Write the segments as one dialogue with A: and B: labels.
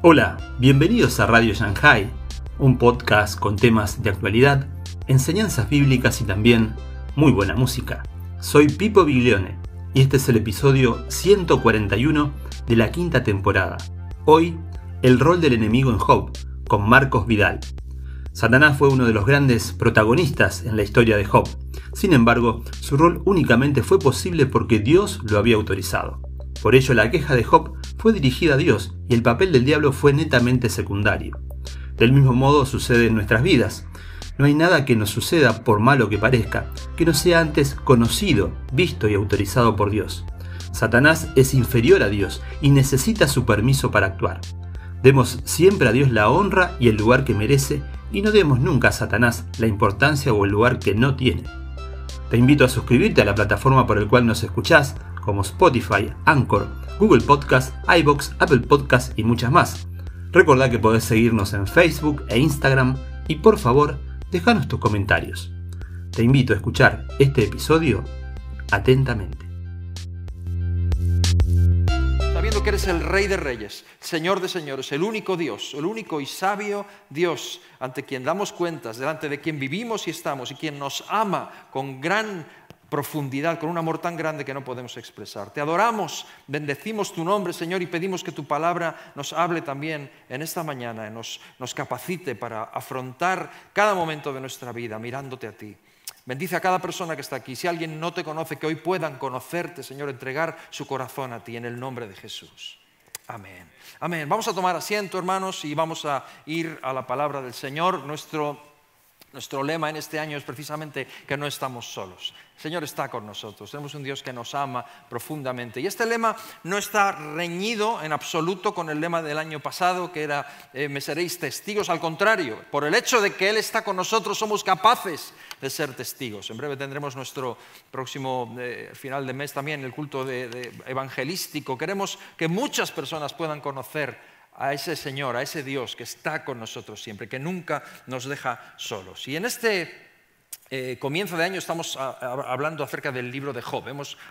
A: Hola, bienvenidos a Radio Shanghai, un podcast con temas de actualidad, enseñanzas bíblicas y también muy buena música. Soy Pipo Biglione y este es el episodio 141 de la quinta temporada. Hoy, el rol del enemigo en Job, con Marcos Vidal. Satanás fue uno de los grandes protagonistas en la historia de Job. Sin embargo, su rol únicamente fue posible porque Dios lo había autorizado. Por ello, la queja de Job fue dirigida a Dios y el papel del diablo fue netamente secundario. Del mismo modo sucede en nuestras vidas. No hay nada que nos suceda, por malo que parezca, que no sea antes conocido, visto y autorizado por Dios. Satanás es inferior a Dios y necesita su permiso para actuar. Demos siempre a Dios la honra y el lugar que merece y no demos nunca a Satanás la importancia o el lugar que no tiene. Te invito a suscribirte a la plataforma por el cual nos escuchás, como Spotify, Anchor, Google Podcast, iBox, Apple Podcast y muchas más. Recordá que podés seguirnos en Facebook e Instagram y por favor, déjanos tus comentarios. Te invito a escuchar este episodio atentamente.
B: Sabiendo que eres el Rey de Reyes, Señor de Señores, el único Dios, el único y sabio Dios ante quien damos cuentas, delante de quien vivimos y estamos y quien nos ama con gran profundidad, con un amor tan grande que no podemos expresar. Te adoramos, bendecimos tu nombre, Señor, y pedimos que tu palabra nos hable también en esta mañana, nos, nos capacite para afrontar cada momento de nuestra vida mirándote a ti. Bendice a cada persona que está aquí. Si alguien no te conoce, que hoy puedan conocerte, Señor, entregar su corazón a ti en el nombre de Jesús. Amén. Amén. Vamos a tomar asiento, hermanos, y vamos a ir a la palabra del Señor. Nuestro nuestro lema en este año es precisamente que no estamos solos. El Señor está con nosotros, tenemos un Dios que nos ama profundamente. Y este lema no está reñido en absoluto con el lema del año pasado, que era eh, me seréis testigos. Al contrario, por el hecho de que Él está con nosotros, somos capaces de ser testigos. En breve tendremos nuestro próximo eh, final de mes también, el culto evangelístico. Queremos que muchas personas puedan conocer a ese Señor, a ese Dios que está con nosotros siempre, que nunca nos deja solos. Y en este eh, comienzo de año estamos hablando acerca del libro de Job.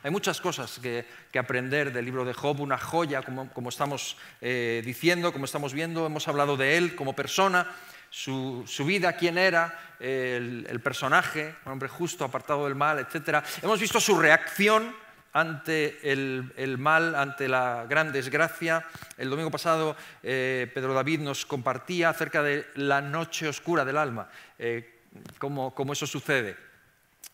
B: hay muchas cosas que, aprender del libro de Job, una joya, como, estamos eh, diciendo, como estamos viendo. Hemos hablado de él como persona, su, vida, quién era, el, personaje, un hombre justo, apartado del mal, etc. Hemos visto su reacción ante el, mal, ante la gran desgracia. El domingo pasado eh, Pedro David nos compartía acerca de la noche oscura del alma, eh, cómo, eso sucede.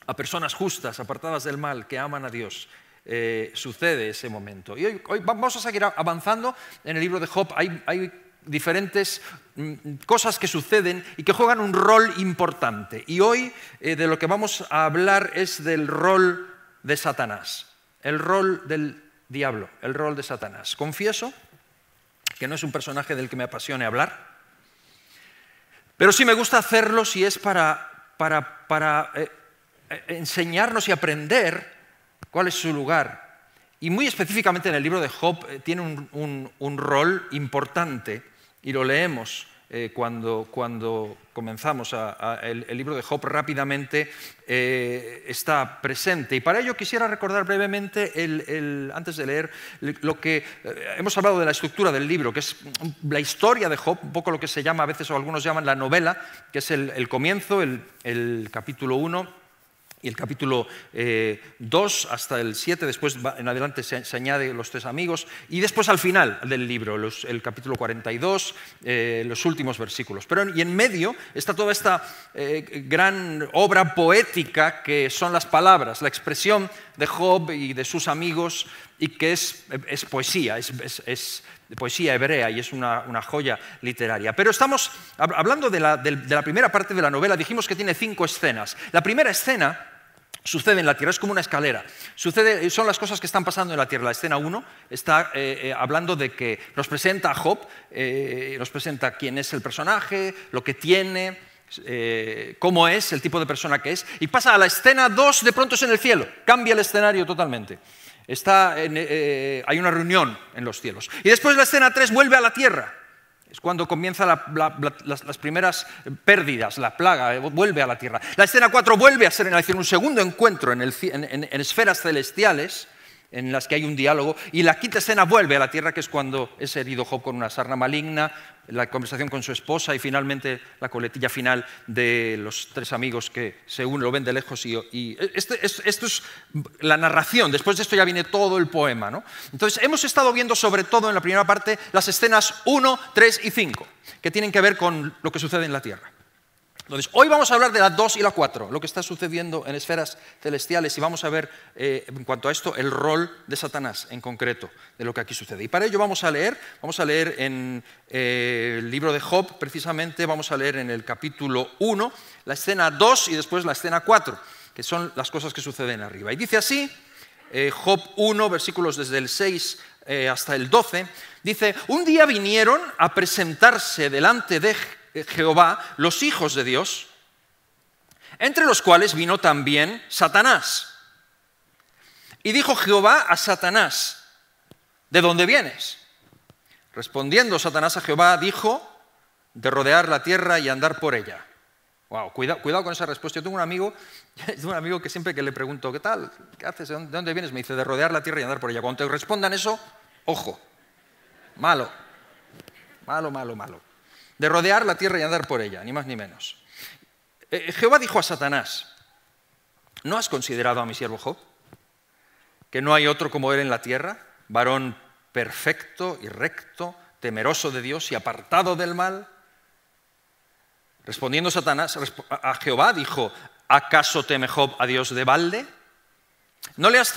B: A personas justas, apartadas del mal, que aman a Dios, eh, sucede ese momento. Y hoy, vamos a seguir avanzando en el libro de Job. Hay, diferentes mm, cosas que suceden y que juegan un rol importante. Y hoy de lo que vamos a hablar es del rol de Satanás el rol del diablo, el rol de Satanás. Confieso que no es un personaje del que me apasione hablar, pero sí me gusta hacerlo si es para, para, eh, eh, enseñarnos y aprender cuál es su lugar. Y muy específicamente en el libro de Job eh, tiene un rol importante y lo leemos eh, cuando, cuando, comenzamos el, libro de Job rápidamente eh, está presente. Y para ello quisiera recordar brevemente, antes de leer, lo que eh, hemos hablado de la estructura del libro, que es la historia de Job, un poco lo que se llama a veces o algunos llaman la novela, que es el, comienzo, el, el capítulo 1 y el capítulo 2 eh, hasta el 7, después en adelante se, añade los tres amigos, y después al final del libro, el capítulo 42, eh, los últimos versículos. Pero y en medio está toda esta eh, gran obra poética que son las palabras, la expresión de Job y de sus amigos, y que es, es poesía, es, poesía hebrea y es una, joya literaria. Pero estamos hablando de la, de la primera parte de la novela, dijimos que tiene cinco escenas. La primera escena sucede en la tierra, es como una escalera. Sucede, son las cosas que están pasando en la tierra. La escena 1 está eh, eh, hablando de que nos presenta a Job, eh, nos presenta quién es el personaje, lo que tiene, cómo es, el tipo de persona que es, y pasa a la escena 2, de pronto es en el cielo, cambia el escenario totalmente. Está hay una reunión en los cielos. Y después la escena 3 vuelve a la tierra. Es cuando comienzan las, primeras pérdidas, la plaga, eh, vuelve a la tierra. La escena 4 vuelve a ser en un segundo encuentro en, esferas celestiales, en las que hay un diálogo. Y la quinta escena vuelve a la tierra, que es cuando es herido Job con una sarna maligna, la conversación con su esposa y finalmente la coletilla final de los tres amigos que se unen, lo ven de lejos. Y, este, esto es la narración, después de esto ya viene todo el poema. ¿no? Entonces, hemos estado viendo sobre todo en la primera parte las escenas 1, 3 y 5, que tienen que ver con lo que sucede en la tierra. Entonces, hoy vamos a hablar de la 2 y la 4, lo que está sucediendo en esferas celestiales, y vamos a ver eh, en cuanto a esto el rol de Satanás en concreto, de lo que aquí sucede. Y para ello vamos a leer, vamos a leer en eh, el libro de Job, precisamente, vamos a leer en el capítulo 1, la escena 2 y después la escena 4, que son las cosas que suceden arriba. Y dice así, eh, Job 1, versículos desde el 6 hasta el 12, dice, un día vinieron a presentarse delante de Jehová los hijos de Dios, entre los cuales vino también Satanás. Y dijo Jehová a Satanás, ¿de dónde vienes? Respondiendo Satanás a Jehová, dijo, de rodear la tierra y andar por ella. Wow, cuidado, cuidado con esa respuesta. Yo tengo un amigo, un amigo que siempre que le pregunto, ¿qué tal? ¿Qué haces? ¿De dónde vienes? Me dice, de rodear la tierra y andar por ella. Cuando te respondan eso, ojo, malo, malo, malo, malo de rodear la tierra y andar por ella, ni más ni menos. Eh, Jehová dijo a Satanás, ¿no has considerado a mi siervo Job? Que no hay otro como él en la tierra, varón perfecto y recto, temeroso de Dios y apartado del mal. Respondiendo Satanás a Jehová, dijo, ¿acaso teme Job a Dios de balde? ¿No le, has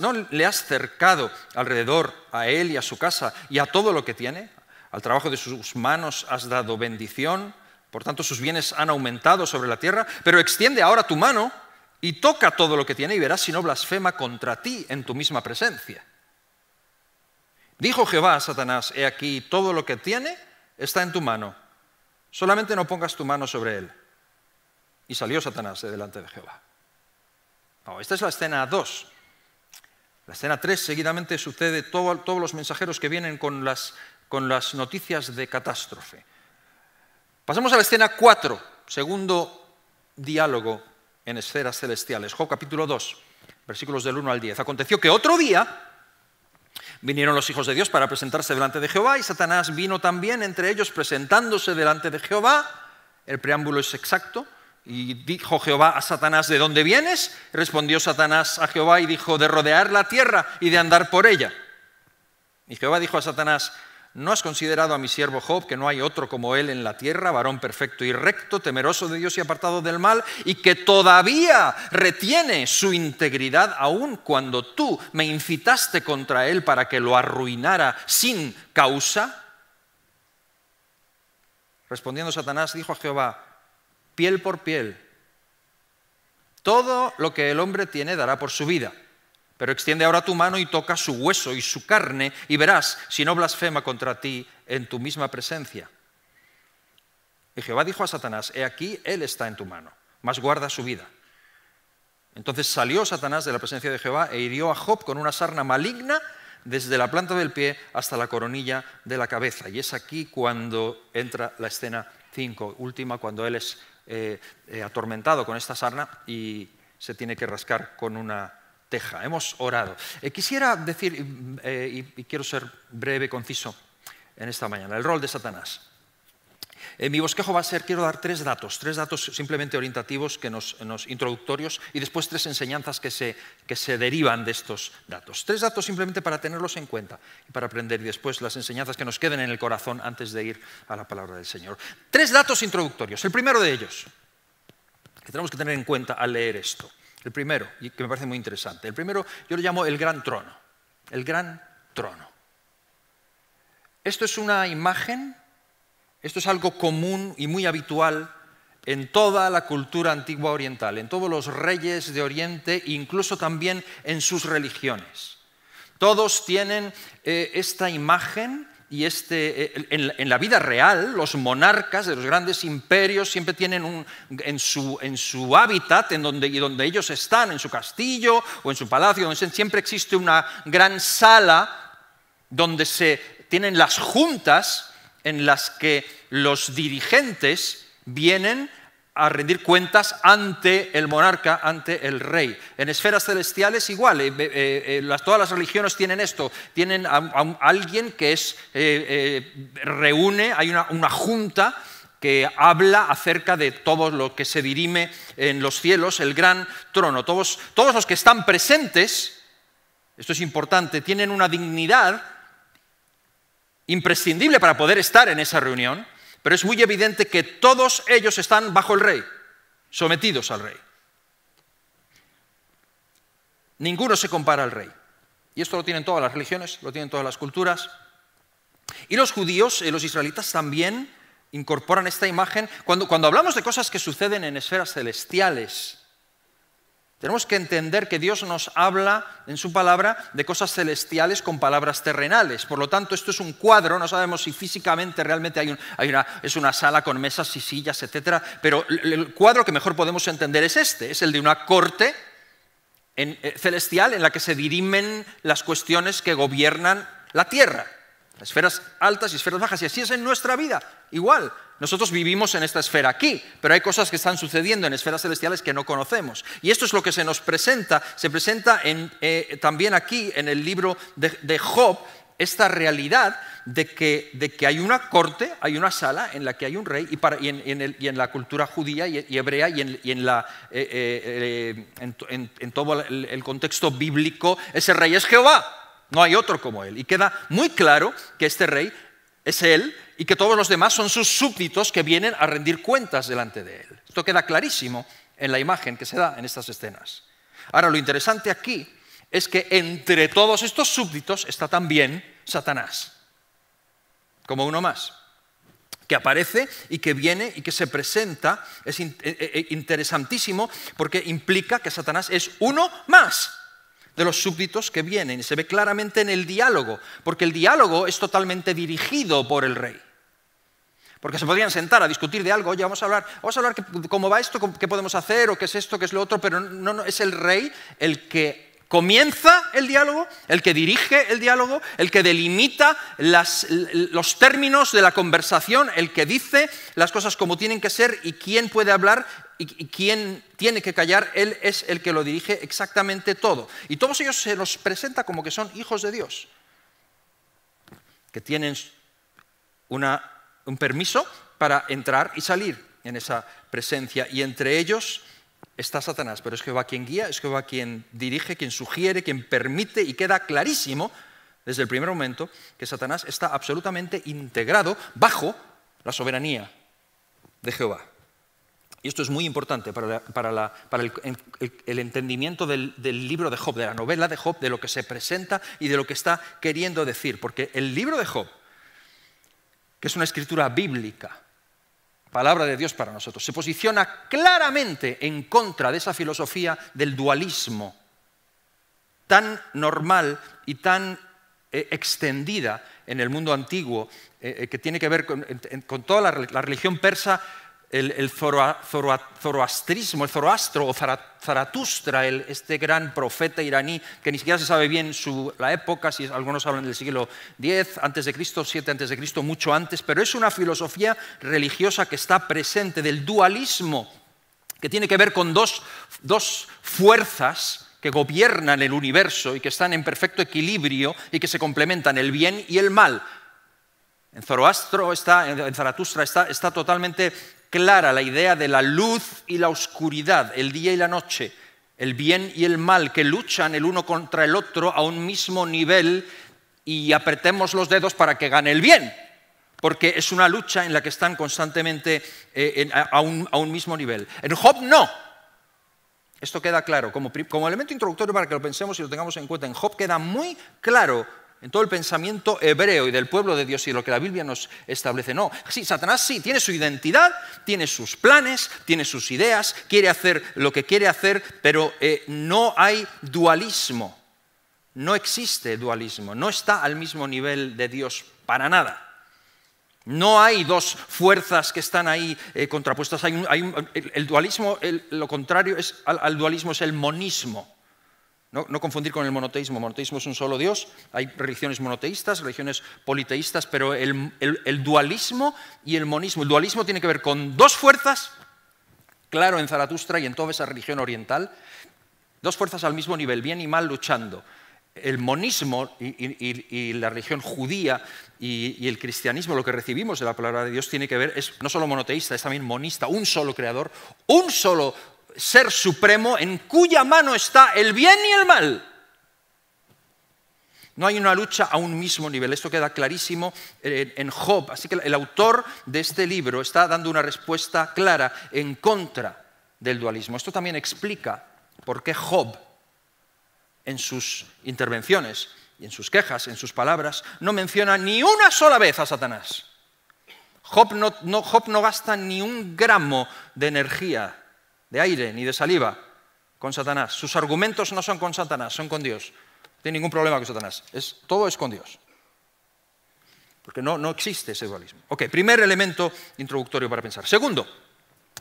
B: ¿No le has cercado alrededor a él y a su casa y a todo lo que tiene? Al trabajo de sus manos has dado bendición, por tanto sus bienes han aumentado sobre la tierra, pero extiende ahora tu mano y toca todo lo que tiene y verás si no blasfema contra ti en tu misma presencia. Dijo Jehová a Satanás, he aquí, todo lo que tiene está en tu mano, solamente no pongas tu mano sobre él. Y salió Satanás de delante de Jehová. esta es la escena 2. La escena 3 seguidamente sucede todos los mensajeros que vienen con las con las noticias de catástrofe. Pasamos a la escena 4, segundo diálogo en esferas celestiales. Job capítulo 2, versículos del 1 al 10. Aconteció que otro día vinieron los hijos de Dios para presentarse delante de Jehová y Satanás vino también entre ellos presentándose delante de Jehová. El preámbulo es exacto. Y dijo Jehová a Satanás, ¿de dónde vienes? Respondió Satanás a Jehová y dijo, de rodear la tierra y de andar por ella. Y Jehová dijo a Satanás, ¿No has considerado a mi siervo Job, que no hay otro como él en la tierra, varón perfecto y recto, temeroso de Dios y apartado del mal, y que todavía retiene su integridad, aun cuando tú me incitaste contra él para que lo arruinara sin causa? Respondiendo Satanás, dijo a Jehová, piel por piel, todo lo que el hombre tiene dará por su vida. Pero extiende ahora tu mano y toca su hueso y su carne y verás si no blasfema contra ti en tu misma presencia. Y Jehová dijo a Satanás, he aquí, él está en tu mano, mas guarda su vida. Entonces salió Satanás de la presencia de Jehová e hirió a Job con una sarna maligna desde la planta del pie hasta la coronilla de la cabeza. Y es aquí cuando entra la escena 5, última, cuando él es eh, eh, atormentado con esta sarna y se tiene que rascar con una Hemos orado. Eh, quisiera decir, eh, y, quiero ser breve, conciso en esta mañana, el rol de Satanás. En mi bosquejo va a ser, quiero dar tres datos, tres datos simplemente orientativos, que nos, introductorios, y después tres enseñanzas que se, que se derivan de estos datos. Tres datos simplemente para tenerlos en cuenta y para aprender, y después las enseñanzas que nos queden en el corazón antes de ir a la palabra del Señor. Tres datos introductorios. El primero de ellos, que tenemos que tener en cuenta al leer esto. El primero, que me parece muy interesante. El primero yo lo llamo el gran trono. El gran trono. Esto es una imagen, esto es algo común y muy habitual en toda la cultura antigua oriental, en todos los reyes de Oriente, incluso también en sus religiones. Todos tienen eh, esta imagen y este, eh, en, la vida real, los monarcas de los grandes imperios siempre tienen un, en, su, en su hábitat, en donde, y donde ellos están, en su castillo o en su palacio, donde siempre existe una gran sala donde se tienen las juntas en las que los dirigentes vienen a rendir cuentas ante el monarca, ante el rey. En esferas celestiales igual, eh, eh, eh, todas las religiones tienen esto, tienen a, alguien que es, reúne, hay una, junta que habla acerca de todo lo que se dirime en los cielos, el gran trono. Todos los que están presentes, esto es importante, tienen una dignidad imprescindible para poder estar en esa reunión pero es muy evidente que todos ellos están bajo el rey, sometidos al rey. Ninguno se compara al rey. Y esto lo tienen todas las religiones, lo tienen todas las culturas. Y los judíos, y los israelitas también incorporan esta imagen. Cuando, cuando hablamos de cosas que suceden en esferas celestiales, tenemos que entender que Dios nos habla en su palabra de cosas celestiales con palabras terrenales. Por lo tanto, esto es un cuadro, no sabemos si físicamente realmente hay, una, es una sala con mesas y sillas, etc. Pero el cuadro que mejor podemos entender es este, es el de una corte eh, celestial en la que se dirimen las cuestiones que gobiernan la tierra. Esferas altas y esferas bajas. Y así es en nuestra vida. Igual, nosotros vivimos en esta esfera aquí, pero hay cosas que están sucediendo en esferas celestiales que no conocemos. Y esto es lo que se nos presenta. Se presenta eh, también aquí en el libro de, Job esta realidad de que, hay una corte, hay una sala en la que hay un rey, y, en, la cultura judía y, hebrea y, en todo el contexto bíblico, ese rey es Jehová. No hay otro como él. Y queda muy claro que este rey es él y que todos los demás son sus súbditos que vienen a rendir cuentas delante de él. Esto queda clarísimo en la imagen que se da en estas escenas. Ahora, lo interesante aquí es que entre todos estos súbditos está también Satanás, como uno más, que aparece y que viene y que se presenta. Es eh, eh, interesantísimo porque implica que Satanás es uno más de los súbditos que vienen. Y se ve claramente en el diálogo, porque el diálogo es totalmente dirigido por el rey. Porque se podrían sentar a discutir de algo, oye, vamos a hablar, vamos a hablar cómo va esto, qué podemos hacer, o qué es esto, qué es lo otro, pero no, no, es el rey el que comienza el diálogo, el que dirige el diálogo, el que delimita los términos de la conversación, el que dice las cosas como tienen que ser y quién puede hablar y, quién tiene que callar, él es el que lo dirige exactamente todo. Y todos ellos se los presenta como que son hijos de Dios, que tienen un permiso para entrar y salir en esa presencia. Y entre ellos está Satanás, pero es Jehová quien guía, es Jehová quien dirige, quien sugiere, quien permite y queda clarísimo desde el primer momento que Satanás está absolutamente integrado bajo la soberanía de Jehová. Y esto es muy importante para, el, entendimiento del, libro de Job, de la novela de Job, de lo que se presenta y de lo que está queriendo decir. Porque el libro de Job, que es una escritura bíblica, palabra de Dios para nosotros. Se posiciona claramente en contra de esa filosofía del dualismo tan normal y tan eh, extendida en el mundo antiguo, eh, eh, que tiene que ver con, toda la religión persa el, zoroastrismo, el zoroastro o Zaratustra, este gran profeta iraní, que ni siquiera se sabe bien su, la época, si algunos hablan del siglo X antes de Cristo, 7 antes de Cristo, mucho antes, pero es una filosofía religiosa que está presente del dualismo, que tiene que ver con dos, dos fuerzas que gobiernan el universo y que están en perfecto equilibrio y que se complementan, el bien y el mal. En Zoroastro está, en Zaratustra está, está totalmente clara la idea de la luz y la oscuridad, el día y la noche, el bien y el mal, que luchan el uno contra el otro a un mismo nivel y apretemos los dedos para que gane el bien, porque es una lucha en la que están constantemente eh, a, un, mismo nivel. En Job no. Esto queda claro, como, como elemento introductorio para que lo pensemos y lo tengamos en cuenta. En Job queda muy claro en todo el pensamiento hebreo y del pueblo de Dios y lo que la Biblia nos establece. No, sí, Satanás sí, tiene su identidad, tiene sus planes, tiene sus ideas, quiere hacer lo que quiere hacer, pero eh, no hay dualismo, no existe dualismo, no está al mismo nivel de Dios para nada. No hay dos fuerzas que están ahí eh, contrapuestas. El, dualismo, lo contrario al dualismo es el monismo. No, confundir con el monoteísmo. Monoteísmo es un solo Dios. Hay religiones monoteístas, religiones politeístas, pero el, dualismo y el monismo. El dualismo tiene que ver con dos fuerzas claro en Zaratustra y en toda esa religión oriental. Dos fuerzas al mismo nivel, bien y mal luchando. El monismo y, la religión judía y, el cristianismo, lo que recibimos de la palabra de Dios, tiene que ver, es no solo monoteísta, es también monista, un solo creador, un solo ser supremo en cuya mano está el bien y el mal. No hay una lucha a un mismo nivel. Esto queda clarísimo en Job. Así que el autor de este libro está dando una respuesta clara en contra del dualismo. Esto también explica por qué Job, en sus intervenciones en sus quejas, en sus palabras, no menciona ni una sola vez a Satanás. Job no, Job no gasta ni un gramo de energía, de aire ni de saliva con Satanás. Sus argumentos no son con Satanás, son con Dios tiene ningún problema con Satanás. Es, todo es con Dios. Porque no, no existe ese dualismo. Ok, primer elemento introductorio para pensar. Segundo,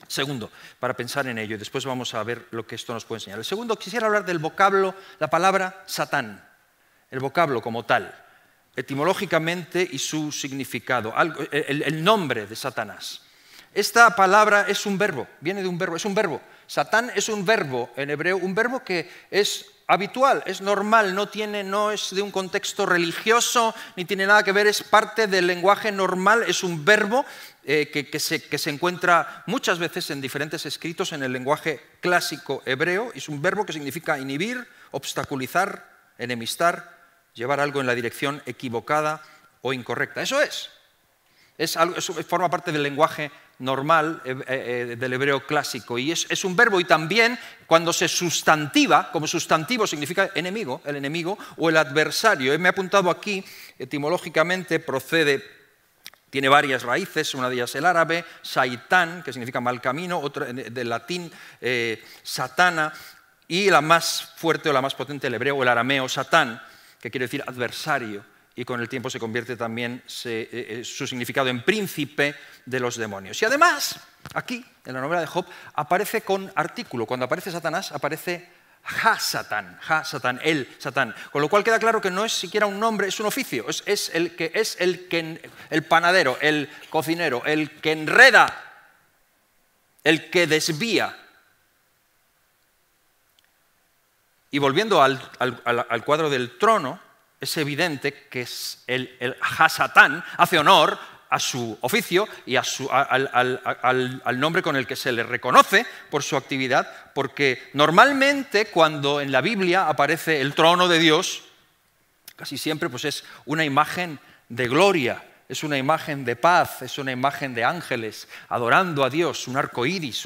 B: segundo, para pensar en ello, y después vamos a ver lo que esto nos puede enseñar. El segundo, quisiera hablar del vocablo, la palabra Satán, el vocablo como tal, etimológicamente y su significado, el nombre de Satanás. Esta palabra es un verbo, viene de un verbo, es un verbo. Satán es un verbo en hebreo, un verbo que es habitual, es normal, no, tiene, no es de un contexto religioso, ni tiene nada que ver, es parte del lenguaje normal, es un verbo eh, que, se, encuentra muchas veces en diferentes escritos en el lenguaje clásico hebreo, es un verbo que significa inhibir, obstaculizar, enemistar, llevar algo en la dirección equivocada o incorrecta. Eso es. es algo, forma parte del lenguaje normal eh, eh, del hebreo clásico. Y es, un verbo y también cuando se sustantiva, como sustantivo significa enemigo, el enemigo o el adversario. Me he apuntado aquí, etimológicamente procede, tiene varias raíces, una de ellas el árabe, saitán, que significa mal camino, otra del latín eh, satana, y la más fuerte o la más potente el hebreo, el arameo satán, que quiere decir adversario y con el tiempo se convierte también eh, eh, su significado en príncipe de los demonios. Y además, aquí, en la novela de Job, aparece con artículo. Cuando aparece Satanás, aparece Ha-Satán, Ha-Satán, el Satán. Con lo cual queda claro que no es siquiera un nombre, es un oficio. Es, el que es el, que, el panadero, el cocinero, el que enreda, el que desvía. Y volviendo al cuadro del trono, es evidente que el, el Hasatán hace honor a su oficio y al, nombre con el que se le reconoce por su actividad, porque normalmente cuando en la Biblia aparece el trono de Dios, casi siempre pues es una imagen de gloria, es una imagen de paz, es una imagen de ángeles adorando a Dios, un arco iris.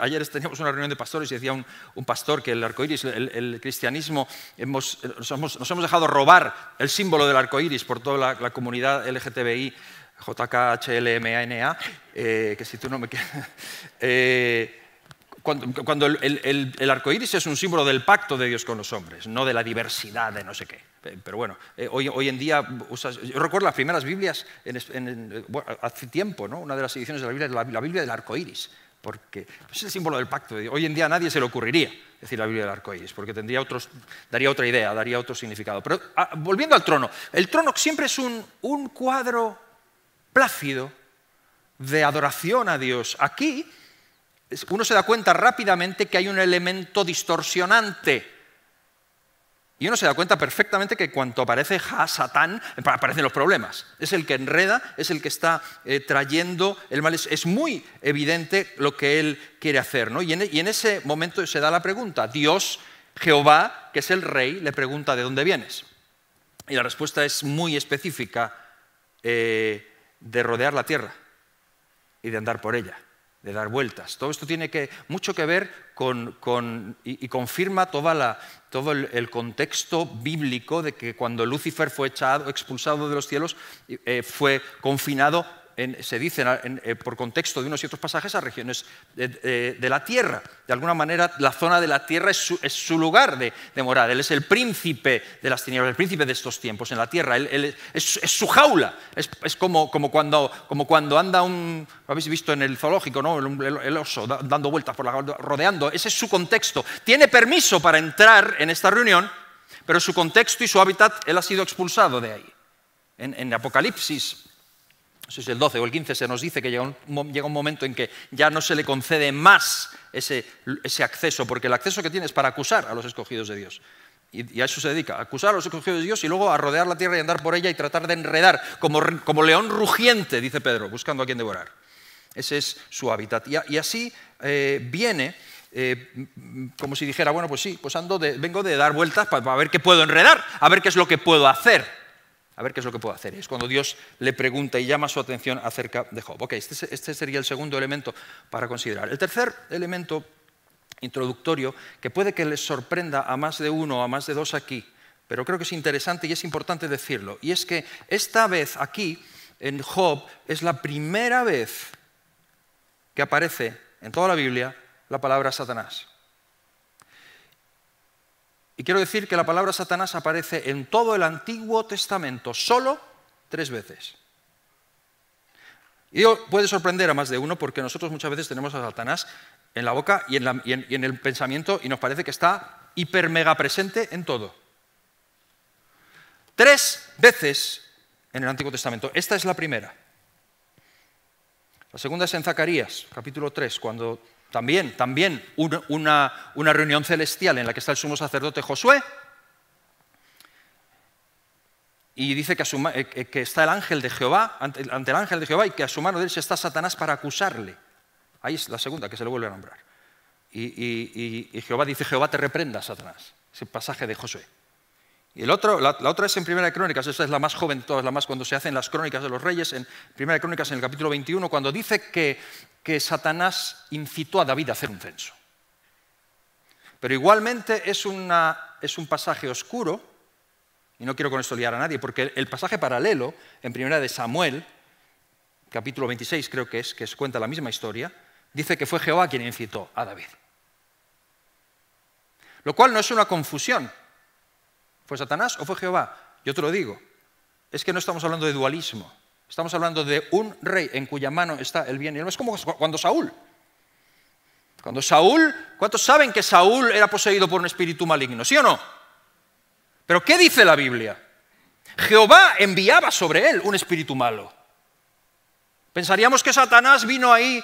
B: ayer teníamos una reunión de pastores y decía un, pastor que el arco iris, el, cristianismo, nos, hemos, dejado robar el símbolo del arco iris por toda la, comunidad LGTBI. JKHLMANA, eh, que si tú no me quieres. Eh, cuando, el, arco iris es un símbolo del pacto de Dios con los hombres, no de la diversidad de no sé qué. Pero bueno, eh, hoy, en día, yo recuerdo las primeras Biblias hace tiempo, ¿no? una de las ediciones de la Biblia es la, Biblia del arco iris, porque es el símbolo del pacto. Hoy en día a nadie se le ocurriría decir la Biblia del arco iris, porque tendría otros, daría otra idea, daría otro significado. Pero ah, volviendo al trono, el trono siempre es un cuadro plácido de adoración a Dios. Aquí uno se da cuenta rápidamente que hay un elemento distorsionante. Y uno se da cuenta perfectamente que cuando aparece Satán, aparecen los problemas. Es el que enreda, es el que está eh, trayendo el mal. Es, muy evidente lo que él quiere hacer. ¿no? Y, en, ese momento se da la pregunta. Dios, Jehová, que es el rey, le pregunta, ¿de dónde vienes? Y la respuesta es muy específica, eh, de rodear la tierra y de andar por ella de dar vueltas. Todo esto tiene mucho que ver con, y, confirma toda todo el, contexto bíblico de que cuando Lucifer fue echado, expulsado de los cielos, eh, fue confinado se dice eh, por contexto de unos y otros pasajes, a regiones de, la tierra. De alguna manera, la zona de la tierra es su, lugar de, morar. Él es el príncipe de las tinieblas, el príncipe de estos tiempos en la tierra. Es, su jaula. Es, como, cuando, como, cuando, anda un. Lo habéis visto en el zoológico, ¿no? el, oso dando vueltas por la rodeando. Ese es su contexto. Tiene permiso para entrar en esta reunión, pero su contexto y su hábitat, él ha sido expulsado de ahí. En Apocalipsis no sé si el 12 o el 15 se nos dice que llega un, llega un momento en que ya no se le concede más ese, ese, acceso, porque el acceso que tiene es para acusar a los escogidos de Dios. Y, a eso se dedica, acusar a los escogidos de Dios y luego a rodear la tierra y andar por ella y tratar de enredar, como, como león rugiente, dice Pedro, buscando a quien devorar. Ese es su hábitat. Y, así eh, viene, eh, como si dijera, bueno, pues sí, pues ando vengo de dar vueltas para ver qué puedo enredar, a ver qué es lo que puedo hacer. A ver qué es lo que puedo hacer. Es cuando Dios le pregunta y llama su atención acerca de Job. Ok, este, este, sería el segundo elemento para considerar. El tercer elemento introductorio, que puede que les sorprenda a más de uno o a más de dos aquí, pero creo que es interesante y es importante decirlo, y es que esta vez aquí, en Job, es la primera vez que aparece en toda la Biblia la palabra Satanás. Y quiero decir que la palabra Satanás aparece en todo el Antiguo Testamento, solo tres veces. Y puede sorprender a más de uno porque nosotros muchas veces tenemos a Satanás en la boca y en, el pensamiento y nos parece que está hiper mega presente en todo. Tres veces en el Antiguo Testamento. Esta es la primera. La segunda es en Zacarías, capítulo 3, cuando también, también una, reunión celestial en la que está el sumo sacerdote Josué. Y dice que, eh, está el ángel de Jehová, ante, el ángel de Jehová, y que a su mano derecha está Satanás para acusarle. Ahí es la segunda que se le vuelve a nombrar. Y, y Jehová dice, Jehová te reprenda, Satanás. Ese pasaje de Josué. Y la, otra es en Primera de Crónicas, esa es la más joven todas, la más cuando se hacen las crónicas de los reyes, en Primera de Crónicas en el capítulo 21, cuando dice que, que Satanás incitó a David a hacer un censo. Pero igualmente es, es un pasaje oscuro, y no quiero con esto liar a nadie, porque el pasaje paralelo en Primera de Samuel, capítulo 26 creo que es, que cuenta la misma historia, dice que fue Jehová quien incitó a David. Lo cual no es una confusión, ¿Fue Satanás o fue Jehová? Yo te lo digo. Es que no estamos hablando de dualismo. Estamos hablando de un rey en cuya mano está el bien y el mal. Es como cuando Saúl. Cuando Saúl, ¿cuántos saben que Saúl era poseído por un espíritu maligno? ¿Sí o no? Pero ¿qué dice la Biblia? Jehová enviaba sobre él un espíritu malo. Pensaríamos que Satanás vino ahí.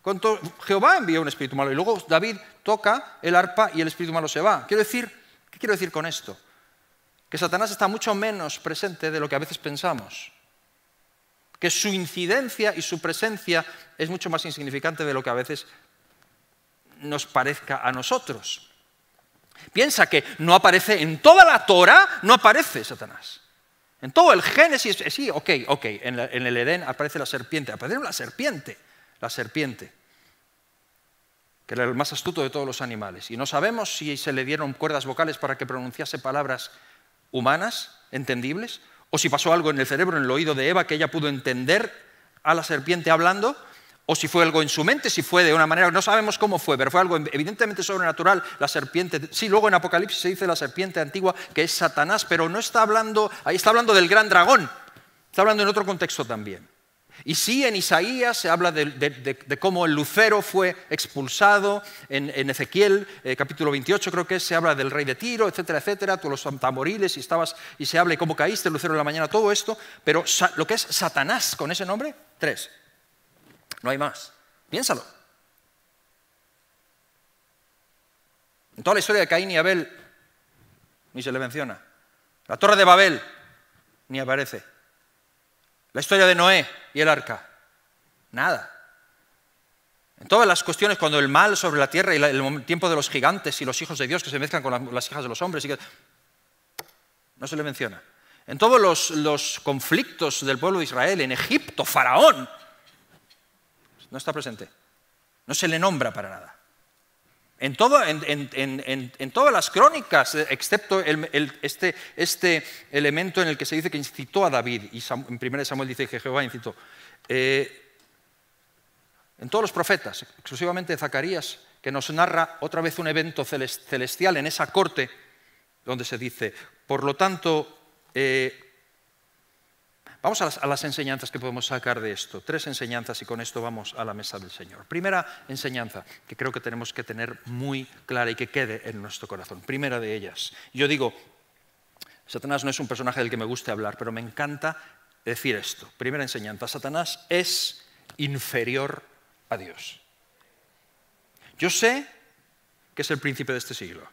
B: Con Jehová envió un espíritu malo y luego David toca el arpa y el espíritu malo se va. Quiero decir, ¿qué quiero decir con esto? Que Satanás está mucho menos presente de lo que a veces pensamos, que su incidencia y su presencia es mucho más insignificante de lo que a veces nos parezca a nosotros. Piensa que no aparece en toda la Torah, no aparece Satanás. En todo el Génesis, eh, sí, ok, ok, en, el Edén aparece la serpiente, aparece la serpiente, la serpiente, que era el más astuto de todos los animales. Y no sabemos si se le dieron cuerdas vocales para que pronunciase palabras humanas, entendibles, o si pasó algo en el cerebro, en el oído de Eva, que ella pudo entender a la serpiente hablando, o si fue algo en su mente, si fue de una manera, no sabemos cómo fue, pero fue algo evidentemente sobrenatural, la serpiente, sí, luego en Apocalipsis se dice la serpiente antigua que es Satanás, pero no está hablando, ahí está hablando del gran dragón, está hablando en otro contexto también. Y sí, en Isaías se habla de, cómo el lucero fue expulsado, en, Ezequiel eh, capítulo 28 creo que se habla del rey de Tiro, etcétera, etcétera, tú los tamoriles y, estabas, y se habla de cómo caíste el lucero en la mañana, todo esto, pero lo que es Satanás con ese nombre, tres. No hay más. Piénsalo. En toda la historia de Caín y Abel ni se le menciona. La torre de Babel ni aparece. La historia de Noé y el arca. Nada. En todas las cuestiones, cuando el mal sobre la tierra y el tiempo de los gigantes y los hijos de Dios que se mezclan con las hijas de los hombres, no se le menciona. En todos los, los conflictos del pueblo de Israel, en Egipto, Faraón, no está presente. No se le nombra para nada. En, todas las crónicas, eh, excepto este, este, elemento en el que se dice que incitó a David, y en 1 Samuel dice que Jehová incitó. Eh, en todos los profetas, exclusivamente Zacarías, que nos narra otra vez un evento celestial en esa corte, donde se dice, por lo tanto, eh, Vamos a las, enseñanzas que podemos sacar de esto. Tres enseñanzas y con esto vamos a la mesa del Señor. Primera enseñanza que creo que tenemos que tener muy clara y que quede en nuestro corazón. Primera de ellas. Yo digo, Satanás no es un personaje del que me guste hablar, pero me encanta decir esto. Primera enseñanza, Satanás es inferior a Dios. Yo sé que es el príncipe de este siglo.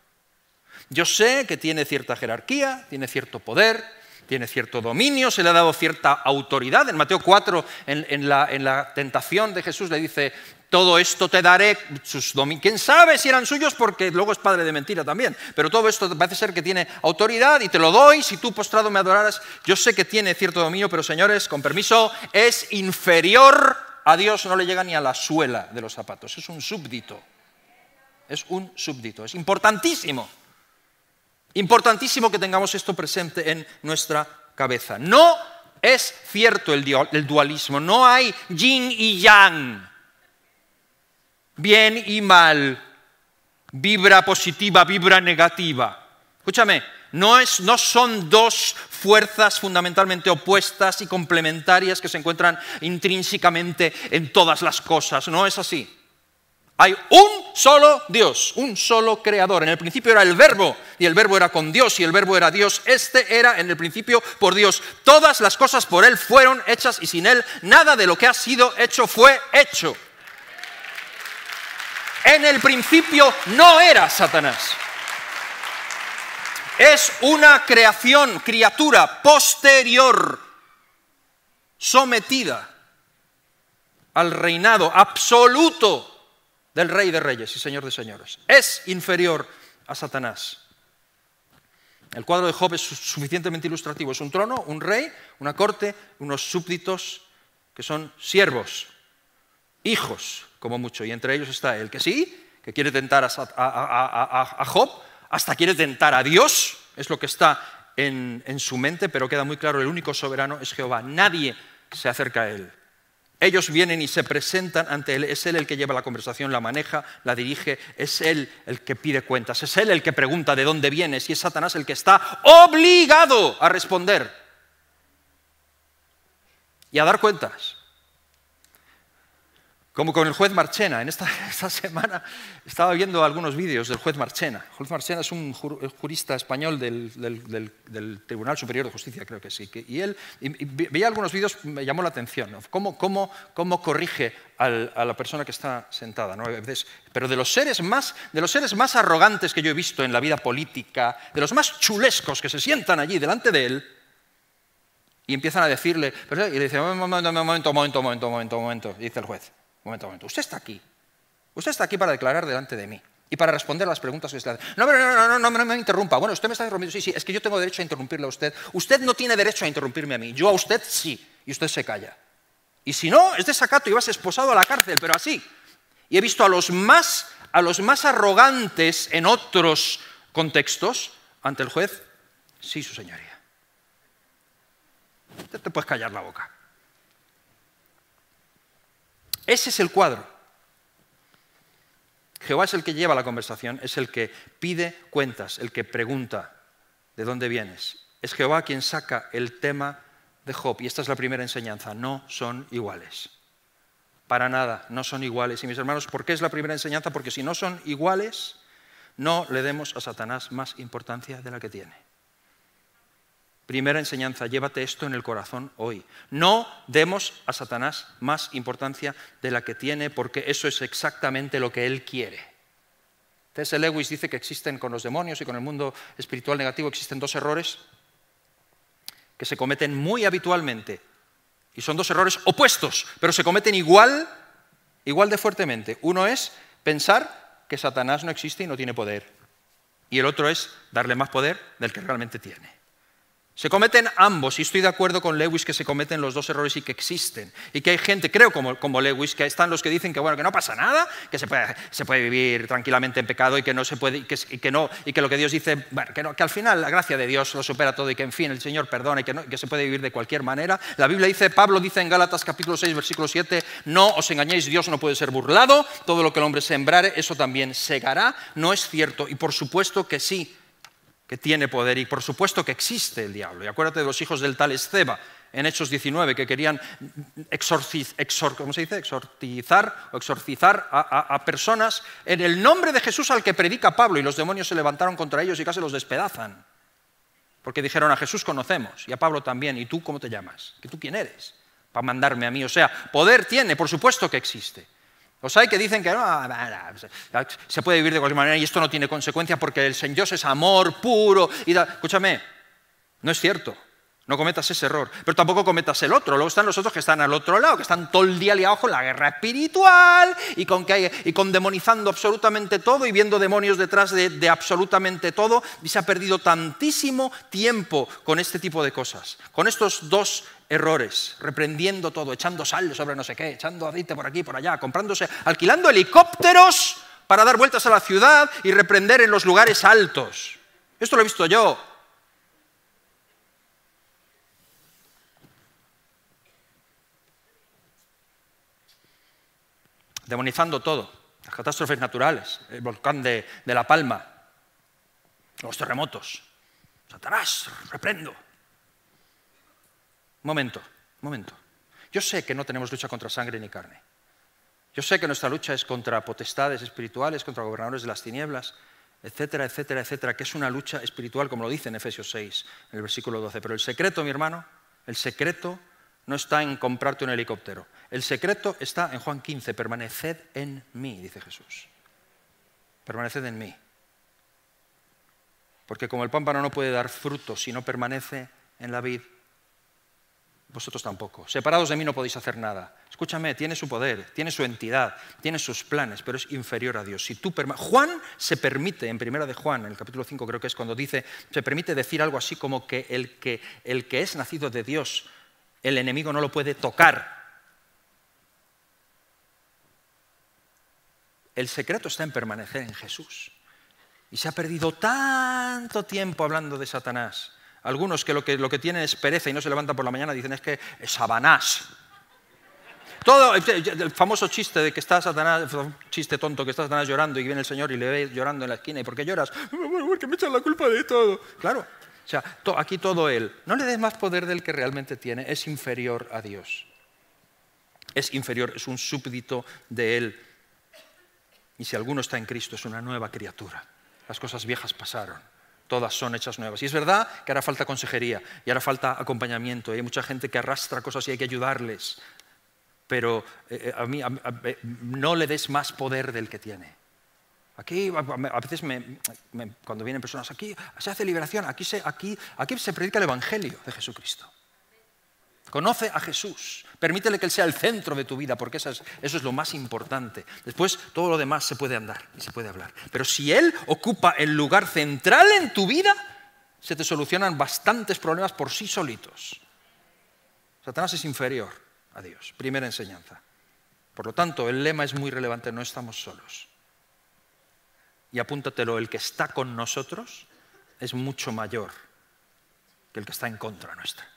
B: Yo sé que tiene cierta jerarquía, tiene cierto poder, tiene cierto dominio, se le ha dado cierta autoridad. En Mateo 4, en, la, tentación de Jesús, le dice, todo esto te daré, sus ¿quién sabe si eran suyos? Porque luego es padre de mentira también, pero todo esto parece ser que tiene autoridad y te lo doy si tú postrado me adoraras. Yo sé que tiene cierto dominio, pero señores, con permiso, es inferior a Dios, no le llega ni a la suela de los zapatos, es un súbdito, es un súbdito, es importantísimo. Importantísimo que tengamos esto presente en nuestra cabeza. No es cierto el dualismo, no hay yin y yang, bien y mal, vibra positiva, vibra negativa. Escúchame, no, es, no, son dos fuerzas fundamentalmente opuestas y complementarias que se encuentran intrínsecamente en todas las cosas, no es así. Hay un solo Dios, un solo creador. En el principio era el verbo y el verbo era con Dios y el verbo era Dios. Este era en el principio por Dios. Todas las cosas por Él fueron hechas y sin Él nada de lo que ha sido hecho fue hecho. En el principio no era Satanás. Es una creación, criatura posterior, sometida al reinado absoluto del Rey de Reyes y Señor de Señores. Es inferior a Satanás. El cuadro de Job es suficientemente ilustrativo. Es un trono, un rey, una corte, unos súbditos que son siervos, hijos, como mucho. Y entre ellos está el que sí, que quiere tentar a, Job, hasta quiere tentar a Dios, es lo que está en, su mente, pero queda muy claro, el único soberano es Jehová. Nadie se acerca a él. Ellos vienen y se presentan ante Él. Es Él el que lleva la conversación, la maneja, la dirige. Es Él el que pide cuentas. Es Él el que pregunta de dónde vienes. Y es Satanás el que está obligado a responder y a dar cuentas. Como con el juez Marchena. En esta, semana estaba viendo algunos vídeos del juez Marchena. El juez Marchena es un jurista español del, Tribunal Superior de Justicia, creo que sí. y él veía algunos vídeos, me llamó la atención. ¿Cómo, cómo, corrige a la persona que está sentada? pero de los, seres más, de los seres más arrogantes que yo he visto en la vida política, de los más chulescos que se sientan allí delante de él, y empiezan a decirle, y le dice, momento, momento, momento, momento, momento, momento, dice el juez momento, momento. Usted está aquí. Usted está aquí para declarar delante de mí y para responder a las preguntas que se le hacen. No, no, no, no, no, no, me interrumpa. Bueno, usted me está interrumpiendo. Sí, sí, es que yo tengo derecho a interrumpirle a usted. Usted no tiene derecho a interrumpirme a mí. Yo a usted sí. Y usted se calla. Y si no, es desacato y vas esposado a la cárcel, pero así. Y he visto a los más, a los más arrogantes en otros contextos ante el juez. Sí, su señoría. Usted te puedes callar la boca. Ese es el cuadro. Jehová es el que lleva la conversación, es el que pide cuentas, el que pregunta de dónde vienes. Es Jehová quien saca el tema de Job. Y esta es la primera enseñanza. No son iguales. Para nada, no son iguales. Y mis hermanos, ¿por qué es la primera enseñanza? Porque si no son iguales, no le demos a Satanás más importancia de la que tiene. Primera enseñanza, llévate esto en el corazón hoy. No demos a Satanás más importancia de la que tiene, porque eso es exactamente lo que él quiere. C.S. Lewis dice que existen con los demonios y con el mundo espiritual negativo, existen dos errores que se cometen muy habitualmente. Y son dos errores opuestos, pero se cometen igual, igual de fuertemente. Uno es pensar que Satanás no existe y no tiene poder. Y el otro es darle más poder del que realmente tiene. Se cometen ambos, y estoy de acuerdo con Lewis que se cometen los dos errores y que existen. Y que hay gente, creo como, como Lewis, que están los que dicen que, bueno, que no pasa nada, que se puede, se puede vivir tranquilamente en pecado y que, no se puede, y que, no, y que lo que Dios dice, bueno, que, no, que, al final la gracia de Dios lo supera todo y que en fin el Señor perdona y que, que se puede vivir de cualquier manera. La Biblia dice, Pablo dice en Gálatas capítulo 6, versículo 7, no os engañéis, Dios no puede ser burlado, todo lo que el hombre sembrare, eso también segará. No es cierto, y por supuesto que sí, que tiene poder y por supuesto que existe el diablo. Y acuérdate de los hijos del tal Esceba en Hechos 19 que querían exorcizar o exorcizar a, a, personas en el nombre de Jesús al que predica Pablo y los demonios se levantaron contra ellos y casi los despedazan. Porque dijeron a Jesús conocemos y a Pablo también. ¿Y tú cómo te llamas? ¿Que tú quién eres? Para mandarme a mí. O sea, poder tiene, por supuesto que existe. Los hay que dicen que no, se puede vivir de cualquier manera y esto no tiene consecuencia porque el Señor es amor puro. Y Escúchame, no es cierto. No cometas ese error, pero tampoco cometas el otro. Luego están los otros que están al otro lado, que están todo el día liados con la guerra espiritual y con, que y con demonizando absolutamente todo y viendo demonios detrás de, de, absolutamente todo. Y se ha perdido tantísimo tiempo con este tipo de cosas, con estos dos errores, reprendiendo todo, echando sal sobre no sé qué, echando aceite por aquí, por allá, comprándose, alquilando helicópteros para dar vueltas a la ciudad y reprender en los lugares altos. Esto lo he visto yo. demonizando todo, las catástrofes naturales, el volcán de, La Palma, los terremotos. Satanás, reprendo. Momento, momento. Yo sé que no tenemos lucha contra sangre ni carne. Yo sé que nuestra lucha es contra potestades espirituales, contra gobernadores de las tinieblas, etcétera, etcétera, etcétera, que es una lucha espiritual, como lo dice en Efesios 6, en el versículo 12. Pero el secreto, mi hermano, el secreto no está en comprarte un helicóptero. El secreto está en Juan 15, permaneced en mí, dice Jesús. Permaneced en mí. Porque como el pámpano no puede dar fruto si no permanece en la vid, vosotros tampoco. Separados de mí no podéis hacer nada. Escúchame, tiene su poder, tiene su entidad, tiene sus planes, pero es inferior a Dios. Si tú Juan se permite, en primera de Juan, en el capítulo 5 creo que es cuando dice, se permite decir algo así como que el que, el que es nacido de Dios el enemigo no lo puede tocar. El secreto está en permanecer en Jesús. Y se ha perdido tanto tiempo hablando de Satanás. Algunos que lo, que lo que tienen es pereza y no se levantan por la mañana dicen es que es Sabanás. Todo el famoso chiste de que está Satanás, chiste tonto, que está Satanás llorando y viene el Señor y le ve llorando en la esquina. ¿Y por qué lloras? Porque me echan la culpa de todo. Claro, o sea, aquí todo Él. No le des más poder del que realmente tiene, es inferior a Dios. Es inferior, es un súbdito de Él. Y si alguno está en Cristo, es una nueva criatura. Las cosas viejas pasaron todas son hechas nuevas. Y es verdad que hará falta consejería y hará falta acompañamiento. Hay mucha gente que arrastra cosas y hay que ayudarles. Pero eh, eh, a mí no le des más poder del que tiene. Aquí a veces cuando vienen personas, aquí se hace liberación, aquí se, aquí, aquí se predica el Evangelio de Jesucristo. Conoce a Jesús, permítele que Él sea el centro de tu vida, porque eso es, lo más importante. Después todo lo demás se puede andar y se puede hablar. Pero si Él ocupa el lugar central en tu vida, se te solucionan bastantes problemas por sí solitos. Satanás es inferior a Dios, primera enseñanza. Por lo tanto, el lema es muy relevante, no estamos solos y apúntatelo, el que está con nosotros es mucho mayor que el que está en contra nuestra.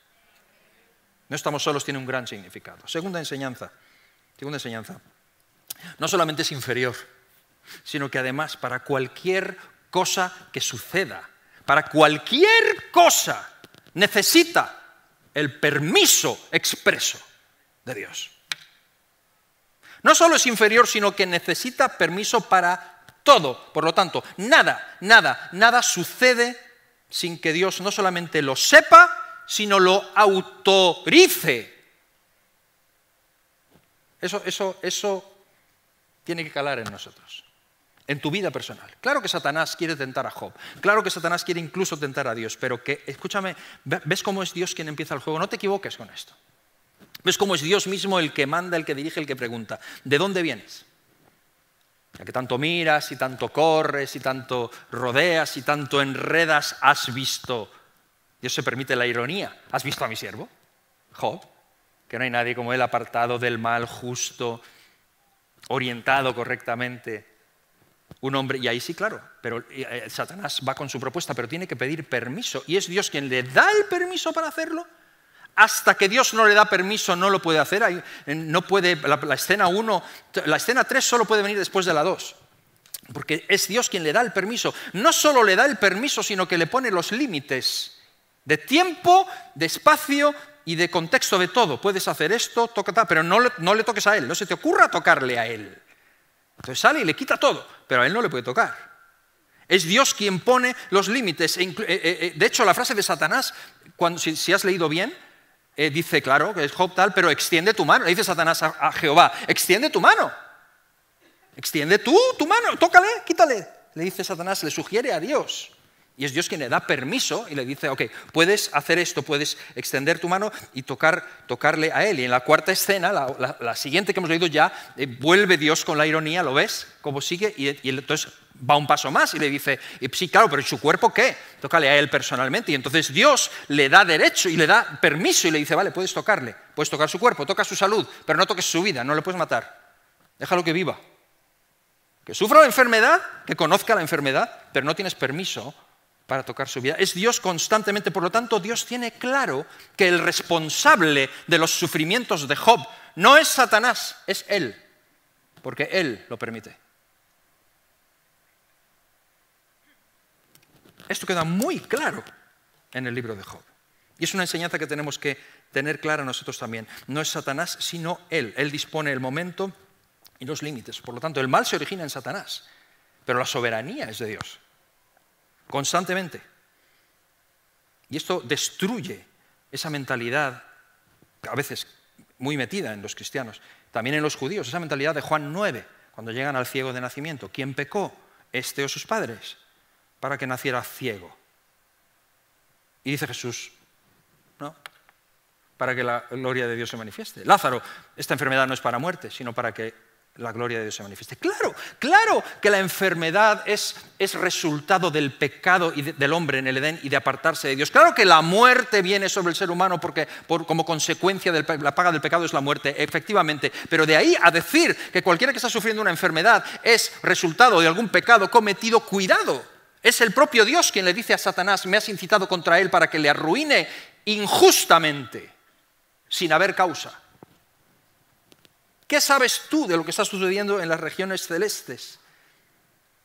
B: No estamos solos tiene un gran significado. Segunda enseñanza, segunda enseñanza. No solamente es inferior, sino que además para cualquier cosa que suceda, para cualquier cosa necesita el permiso expreso de Dios. No solo es inferior, sino que necesita permiso para todo. Por lo tanto, nada, nada, nada sucede sin que Dios no solamente lo sepa, sino lo autorice. Eso, eso, eso tiene que calar en nosotros, en tu vida personal. Claro que Satanás quiere tentar a Job, claro que Satanás quiere incluso tentar a Dios, pero que, escúchame, ¿ves cómo es Dios quien empieza el juego? No te equivoques con esto. ¿Ves cómo es Dios mismo el que manda, el que dirige, el que pregunta? ¿De dónde vienes? Ya que tanto miras y tanto corres y tanto rodeas y tanto enredas, has visto, Dios se permite la ironía, ¿has visto a mi siervo? Job, que no hay nadie como él apartado del mal, justo, orientado correctamente. Un hombre, y ahí sí, claro, pero eh, Satanás va con su propuesta, pero tiene que pedir permiso. Y es Dios quien le da el permiso para hacerlo hasta que Dios no le da permiso no lo puede hacer. No puede, la, escena 1, la escena 3 solo puede venir después de la 2. Porque es Dios quien le da el permiso. No solo le da el permiso, sino que le pone los límites de tiempo, de espacio y de contexto de todo. Puedes hacer esto, toca, pero no no le toques a él, no se te ocurra tocarle a él. Entonces sale y le quita todo, pero a él no le puede tocar. Es Dios quien pone los límites. E de hecho, la frase de Satanás, cuando, si has leído bien, eh, dice, claro, que es Job tal, pero extiende tu mano. Le dice Satanás a, Jehová, extiende tu mano. Extiende tú tu mano, tócale, quítale. Le dice Satanás, le sugiere a Dios. Y es Dios quien le da permiso y le dice, ok, puedes hacer esto, puedes extender tu mano y tocar, tocarle a él. Y en la cuarta escena, la, siguiente que hemos leído ya, eh, vuelve Dios con la ironía, ¿lo ves? Cómo sigue. Y, entonces va un paso más y le dice, sí, claro, pero ¿y su cuerpo qué? Tócale a él personalmente. Y entonces Dios le da derecho y le da permiso y le dice, vale, puedes tocarle, puedes tocar su cuerpo, toca su salud, pero no toques su vida, no le puedes matar. Déjalo que viva. Que sufra la enfermedad, que conozca la enfermedad, pero no tienes permiso para tocar su vida. Es Dios constantemente, por lo tanto, Dios tiene claro que el responsable de los sufrimientos de Job no es Satanás, es Él, porque Él lo permite. Esto queda muy claro en el libro de Job. Y es una enseñanza que tenemos que tener clara nosotros también. No es Satanás, sino Él. Él dispone el momento y los límites. Por lo tanto, el mal se origina en Satanás, pero la soberanía es de Dios. Constantemente. Y esto destruye esa mentalidad, a veces muy metida en los cristianos, también en los judíos, esa mentalidad de Juan 9, cuando llegan al ciego de nacimiento. ¿Quién pecó? ¿Este o sus padres? para que naciera ciego. Y dice Jesús, no, para que la gloria de Dios se manifieste. Lázaro, esta enfermedad no es para muerte, sino para que la gloria de Dios se manifieste. Claro, claro que la enfermedad es, es resultado del pecado y del hombre en el Edén y de apartarse de Dios. Claro que la muerte viene sobre el ser humano porque por, como consecuencia de la paga del pecado es la muerte, efectivamente. Pero de ahí a decir que cualquiera que está sufriendo una enfermedad es resultado de algún pecado cometido, cuidado. Es el propio Dios quien le dice a Satanás, me has incitado contra él para que le arruine injustamente, sin haber causa. ¿Qué sabes tú de lo que está sucediendo en las regiones celestes?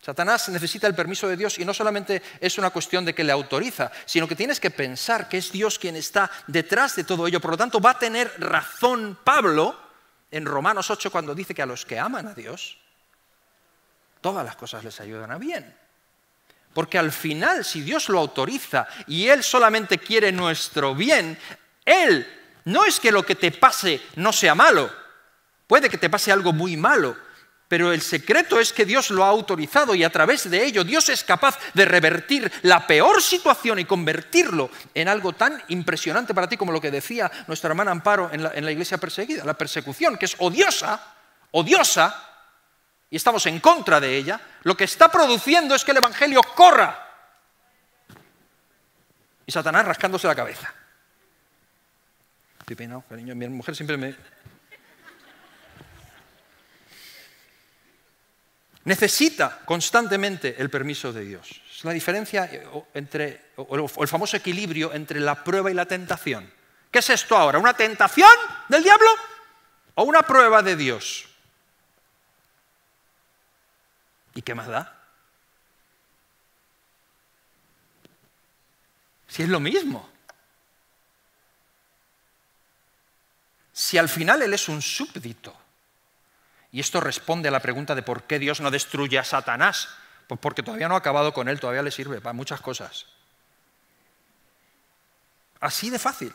B: Satanás necesita el permiso de Dios y no solamente es una cuestión de que le autoriza, sino que tienes que pensar que es Dios quien está detrás de todo ello. Por lo tanto, va a tener razón Pablo en Romanos 8 cuando dice que a los que aman a Dios, todas las cosas les ayudan a bien. Porque al final, si Dios lo autoriza y Él solamente quiere nuestro bien, Él no es que lo que te pase no sea malo. Puede que te pase algo muy malo, pero el secreto es que Dios lo ha autorizado y a través de ello Dios es capaz de revertir la peor situación y convertirlo en algo tan impresionante para ti como lo que decía nuestra hermana Amparo en la, iglesia perseguida, la persecución, que es odiosa, odiosa, y estamos en contra de ella, lo que está produciendo es que el Evangelio corra. Y Satanás rascándose la cabeza. Estoy peinado, cariño. Mi mujer siempre me... Necesita constantemente el permiso de Dios. Es la diferencia eh, entre, o el famoso equilibrio entre la prueba y la tentación. ¿Qué es esto ahora? ¿Una tentación del diablo o una prueba de Dios? ¿Y qué más da? Si es lo mismo. Si al final Él es un súbdito. Y esto responde a la pregunta de por qué Dios no destruye a Satanás. Pues porque todavía no ha acabado con Él, todavía le sirve para muchas cosas. Así de fácil.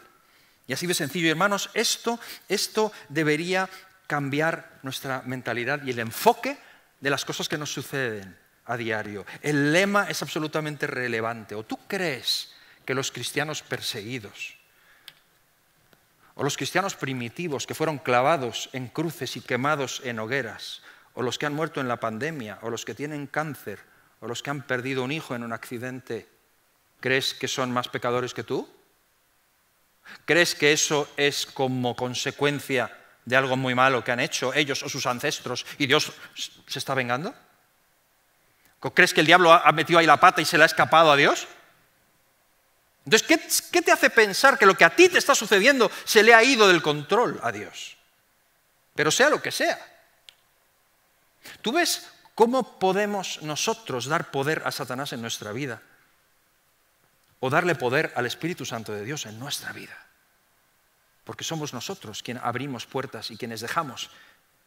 B: Y así de sencillo. Hermanos, esto, esto debería cambiar nuestra mentalidad y el enfoque de las cosas que nos suceden a diario. El lema es absolutamente relevante. ¿O tú crees que los cristianos perseguidos, o los cristianos primitivos que fueron clavados en cruces y quemados en hogueras, o los que han muerto en la pandemia, o los que tienen cáncer, o los que han perdido un hijo en un accidente, ¿crees que son más pecadores que tú? ¿Crees que eso es como consecuencia de algo muy malo que han hecho ellos o sus ancestros y Dios se está vengando? ¿Crees que el diablo ha metido ahí la pata y se le ha escapado a Dios? Entonces, ¿qué, te hace pensar que lo que a ti te está sucediendo se le ha ido del control a Dios? Pero sea lo que sea. ¿Tú ves cómo podemos nosotros dar poder a Satanás en nuestra vida? O darle poder al Espíritu Santo de Dios en nuestra vida porque somos nosotros quienes abrimos puertas y quienes dejamos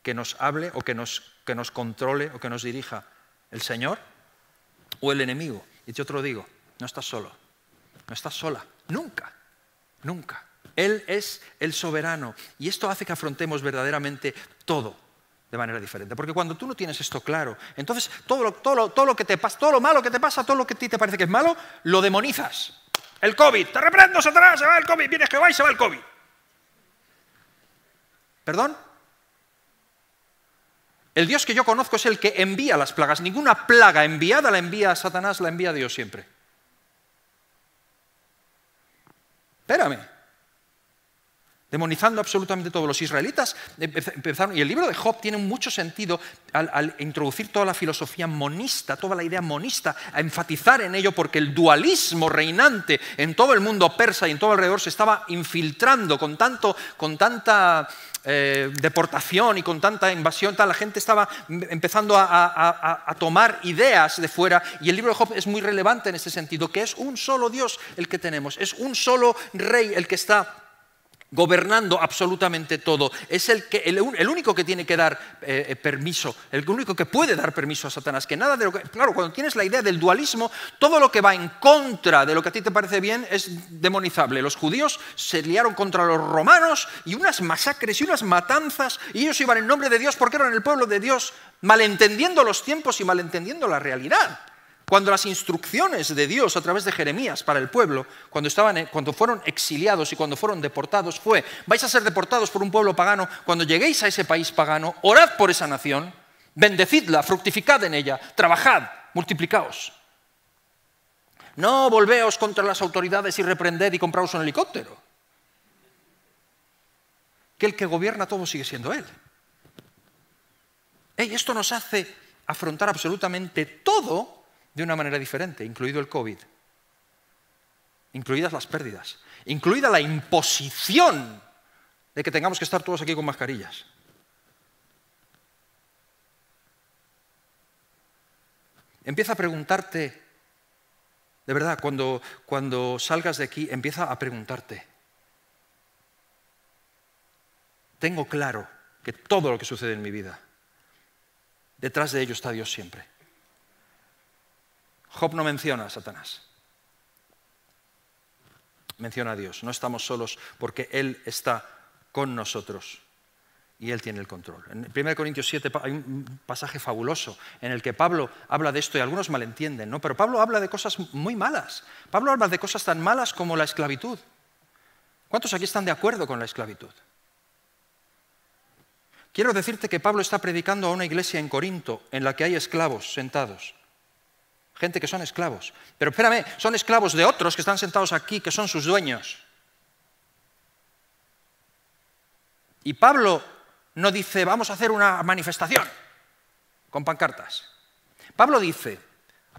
B: que nos hable o que nos, que nos controle o que nos dirija el Señor. o el enemigo. Y yo te lo digo, no estás solo, no estás sola, nunca, nunca. Él es el soberano y esto hace que afrontemos verdaderamente todo de manera diferente. Porque cuando tú no tienes esto claro, entonces todo lo, todo todo lo que te pasa, todo lo malo que te pasa, todo lo que a ti te parece que es malo, lo demonizas. El COVID, te reprendo, Satanás, se va el COVID, vienes que va y se va el COVID. ¿Perdón? El Dios que yo conozco es el que envía las plagas. Ninguna plaga enviada la envía a Satanás, la envía a Dios siempre. Espérame demonizando absolutamente todos. Los israelitas empezaron, y el libro de Job tiene mucho sentido al, introducir toda la filosofía monista, toda la idea monista, a enfatizar en ello, porque el dualismo reinante en todo el mundo persa y en todo alrededor se estaba infiltrando con, tanto, con tanta eh, deportación y con tanta invasión, la gente estaba empezando a, a, tomar ideas de fuera y el libro de Job es muy relevante en ese sentido, que es un solo Dios el que tenemos, es un solo rey el que está gobernando absolutamente todo. Es el, que, el, único que tiene que dar eh, eh, permiso, el único que puede dar permiso a Satanás. Que nada de lo que, claro, cuando tienes la idea del dualismo, todo lo que va en contra de lo que a ti te parece bien es demonizable. Los judíos se liaron contra los romanos y unas masacres y unas matanzas, y ellos iban en nombre de Dios porque eran el pueblo de Dios, malentendiendo los tiempos y malentendiendo la realidad. Cuando las instrucciones de Dios a través de Jeremías para el pueblo, cuando, estaban, cuando fueron exiliados y cuando fueron deportados, fue, vais a ser deportados por un pueblo pagano, cuando lleguéis a ese país pagano, orad por esa nación, bendecidla, fructificad en ella, trabajad, multiplicaos. No volveos contra las autoridades y reprended y compraos un helicóptero. Que el que gobierna todo sigue siendo Él. Esto nos hace afrontar absolutamente todo de una manera diferente, incluido el COVID, incluidas las pérdidas, incluida la imposición de que tengamos que estar todos aquí con mascarillas. Empieza a preguntarte, de verdad, cuando, cuando salgas de aquí, empieza a preguntarte, tengo claro que todo lo que sucede en mi vida, detrás de ello está Dios siempre. Job no menciona a Satanás. Menciona a Dios. No estamos solos porque Él está con nosotros y Él tiene el control. En 1 Corintios 7 hay un pasaje fabuloso en el que Pablo habla de esto y algunos malentienden, ¿no? pero Pablo habla de cosas muy malas. Pablo habla de cosas tan malas como la esclavitud. ¿Cuántos aquí están de acuerdo con la esclavitud? Quiero decirte que Pablo está predicando a una iglesia en Corinto en la que hay esclavos sentados gente que son esclavos. Pero espérame, son esclavos de otros que están sentados aquí, que son sus dueños. Y Pablo no dice, vamos a hacer una manifestación con pancartas. Pablo dice,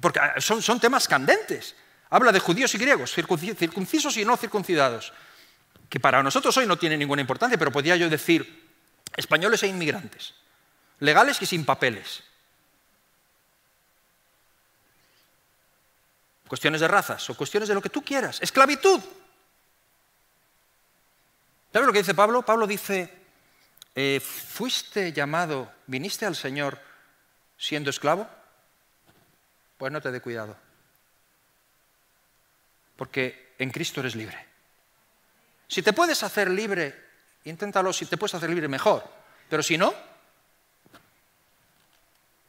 B: porque son, son temas candentes, habla de judíos y griegos, circuncisos y no circuncidados, que para nosotros hoy no tiene ninguna importancia, pero podría yo decir españoles e inmigrantes, legales y sin papeles, cuestiones de razas o cuestiones de lo que tú quieras. Esclavitud. ¿Sabes lo que dice Pablo? Pablo dice, eh, ¿fuiste llamado, viniste al Señor siendo esclavo? Pues no te dé cuidado. Porque en Cristo eres libre. Si te puedes hacer libre, inténtalo, si te puedes hacer libre, mejor. Pero si no,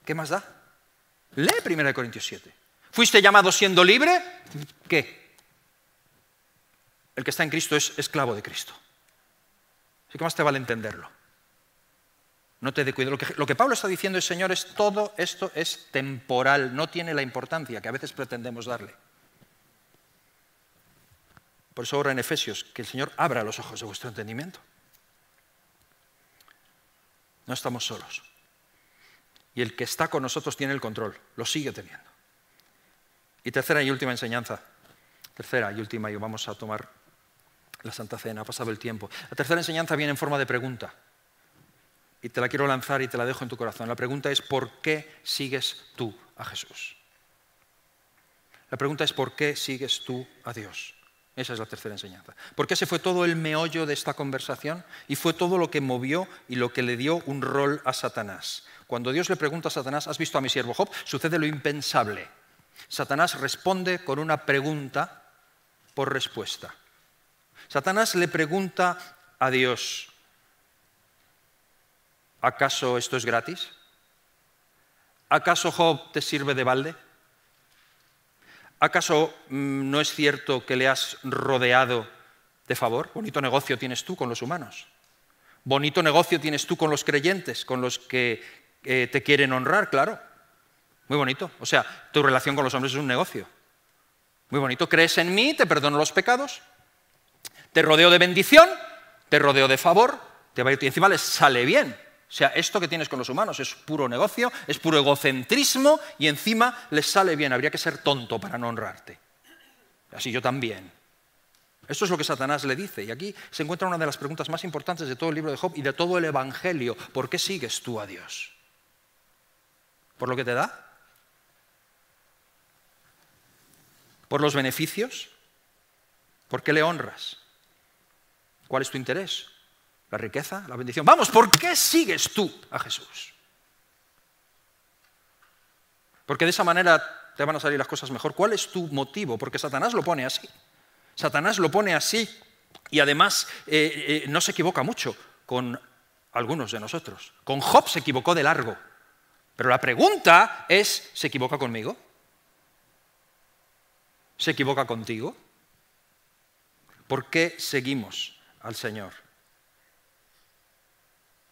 B: ¿qué más da? Lee 1 Corintios 7. ¿Fuiste llamado siendo libre? ¿Qué? El que está en Cristo es esclavo de Cristo. Así que más te vale entenderlo. No te cuidado. Lo que, lo que, Pablo está diciendo es, señores, todo esto es temporal, no tiene la importancia que a veces pretendemos darle. Por eso ahora en Efesios, que el Señor abra los ojos de vuestro entendimiento. No estamos solos. Y el que está con nosotros tiene el control, lo sigue teniendo. Y tercera y última enseñanza. Tercera y última, y vamos a tomar la Santa Cena, ha pasado el tiempo. La tercera enseñanza viene en forma de pregunta. Y te la quiero lanzar y te la dejo en tu corazón. La pregunta es, ¿por qué sigues tú a Jesús? La pregunta es, ¿por qué sigues tú a Dios? Esa es la tercera enseñanza. Porque ese fue todo el meollo de esta conversación y fue todo lo que movió y lo que le dio un rol a Satanás. Cuando Dios le pregunta a Satanás, ¿has visto a mi siervo Job? Sucede lo impensable. Satanás responde con una pregunta por respuesta. Satanás le pregunta a Dios, ¿acaso esto es gratis? ¿Acaso Job te sirve de balde? ¿Acaso mm, no es cierto que le has rodeado de favor? Bonito negocio tienes tú con los humanos. Bonito negocio tienes tú con los creyentes, con los que eh, te quieren honrar, claro. Muy bonito. O sea, tu relación con los hombres es un negocio. Muy bonito. ¿Crees en mí? Te perdono los pecados. Te rodeo de bendición. Te rodeo de favor. Te va a ir, y encima les sale bien. O sea, esto que tienes con los humanos es puro negocio, es puro egocentrismo y encima les sale bien. Habría que ser tonto para no honrarte. Así yo también. Esto es lo que Satanás le dice. Y aquí se encuentra una de las preguntas más importantes de todo el libro de Job y de todo el Evangelio. ¿Por qué sigues tú a Dios? ¿Por lo que te da? ¿Por los beneficios? ¿Por qué le honras? ¿Cuál es tu interés? ¿La riqueza? ¿La bendición? Vamos, ¿por qué sigues tú a Jesús? Porque de esa manera te van a salir las cosas mejor. ¿Cuál es tu motivo? Porque Satanás lo pone así. Satanás lo pone así y además eh, eh, no se equivoca mucho con algunos de nosotros. Con Job se equivocó de largo. Pero la pregunta es, ¿se equivoca conmigo? ¿Se equivoca contigo? ¿Por qué seguimos al Señor?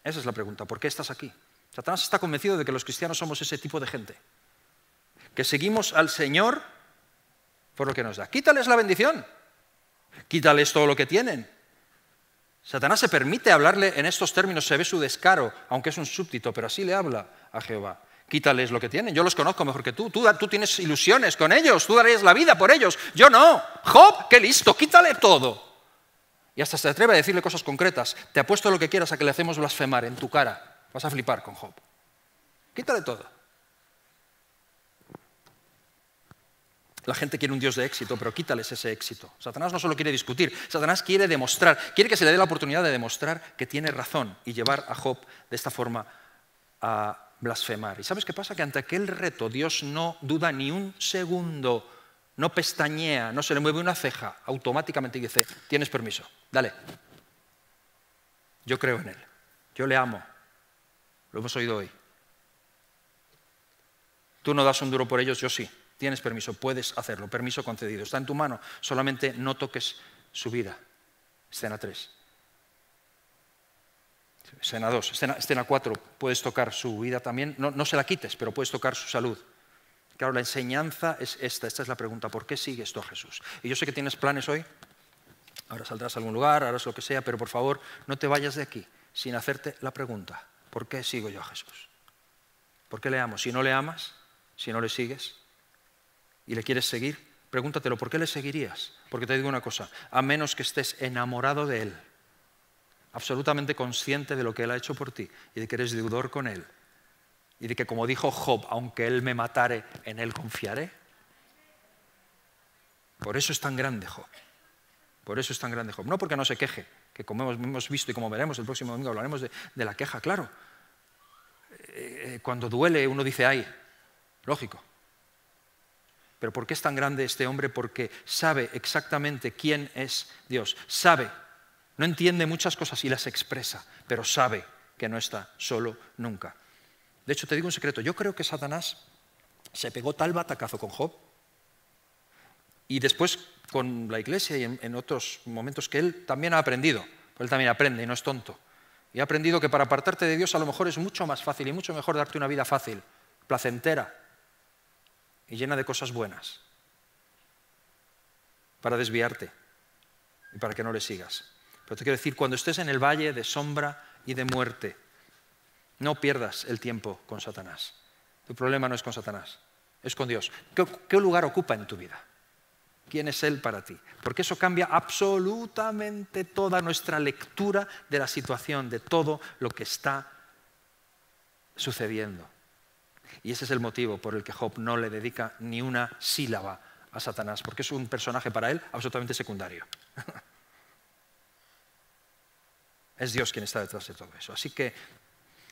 B: Esa es la pregunta. ¿Por qué estás aquí? Satanás está convencido de que los cristianos somos ese tipo de gente. Que seguimos al Señor por lo que nos da. Quítales la bendición. Quítales todo lo que tienen. Satanás se permite hablarle en estos términos, se ve su descaro, aunque es un súbdito, pero así le habla a Jehová. Quítales lo que tienen. Yo los conozco mejor que tú. tú. Tienes ilusiones con ellos. Tú darías la vida por ellos. Yo no. Job, qué listo. Quítale todo. Y hasta se atreve a decirle cosas concretas. Te apuesto lo que quieras a que le hacemos blasfemar en tu cara. Vas a flipar con Job. Quítale todo. La gente quiere un Dios de éxito, pero quítales ese éxito. Satanás no solo quiere discutir, Satanás quiere demostrar, quiere que se le dé la oportunidad de demostrar que tiene razón y llevar a Job de esta forma a blasfemar. ¿Y sabes qué pasa? Que ante aquel reto Dios no duda ni un segundo, no pestañea, no se le mueve una ceja, automáticamente dice, tienes permiso, dale. Yo creo en Él, yo le amo, lo hemos oído hoy. Tú no das un duro por ellos, yo sí. Tienes permiso, puedes hacerlo, permiso concedido. Está en tu mano, solamente no toques su vida. Escena 3. Escena 2. Escena, 4, puedes tocar su vida también. No, no se la quites, pero puedes tocar su salud. Claro, la enseñanza es esta, esta es la pregunta, ¿por qué sigues tú a Jesús? Y yo sé que tienes planes hoy, ahora saldrás a algún lugar, harás lo que sea, pero por favor no te vayas de aquí sin hacerte la pregunta, ¿por qué sigo yo a Jesús? ¿Por qué le amo? Si no le amas, si no le sigues, y le quieres seguir, pregúntatelo, ¿por qué le seguirías? Porque te digo una cosa, a menos que estés enamorado de Él, absolutamente consciente de lo que Él ha hecho por ti y de que eres deudor con Él, y de que como dijo Job, aunque Él me matare, en Él confiaré. Por eso es tan grande Job. Por eso es tan grande Job. No porque no se queje, que como hemos visto y como veremos el próximo domingo hablaremos de, la queja, claro. Eh, eh, cuando duele uno dice, ay, lógico. Pero ¿por qué es tan grande este hombre? Porque sabe exactamente quién es Dios. Sabe. No entiende muchas cosas y las expresa, pero sabe que no está solo nunca. De hecho, te digo un secreto. Yo creo que Satanás se pegó tal batacazo con Job y después con la iglesia y en, otros momentos que él también ha aprendido. Él también aprende y no es tonto. Y ha aprendido que para apartarte de Dios a lo mejor es mucho más fácil y mucho mejor darte una vida fácil, placentera, y llena de cosas buenas para desviarte y para que no le sigas. Pero te quiero decir, cuando estés en el valle de sombra y de muerte, no pierdas el tiempo con Satanás. Tu problema no es con Satanás, es con Dios. ¿Qué, qué lugar ocupa en tu vida? ¿Quién es Él para ti? Porque eso cambia absolutamente toda nuestra lectura de la situación, de todo lo que está sucediendo. Y ese es el motivo por el que Job no le dedica ni una sílaba a Satanás, porque es un personaje para él absolutamente secundario. es Dios quien está detrás de todo eso. Así que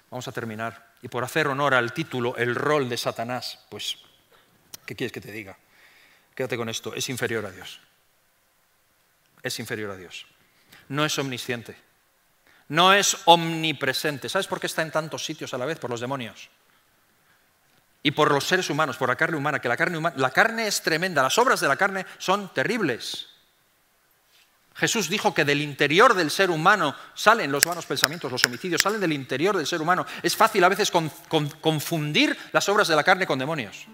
B: vamos a terminar. Y por hacer honor al título, el rol de Satanás, pues ¿Qué quieres que te diga? Quédate con esto, es inferior a Dios. Es inferior a Dios. No es omnisciente. No es omnipresente. ¿Sabes por qué está en tantos sitios a la vez? Por los demonios. Y por los seres humanos, por la carne humana, que la carne, humana, la carne es tremenda, las obras de la carne son terribles. Jesús dijo que del interior del ser humano salen los malos pensamientos, los homicidios, salen del interior del ser humano. Es fácil a veces confundir las obras de la carne con demonios.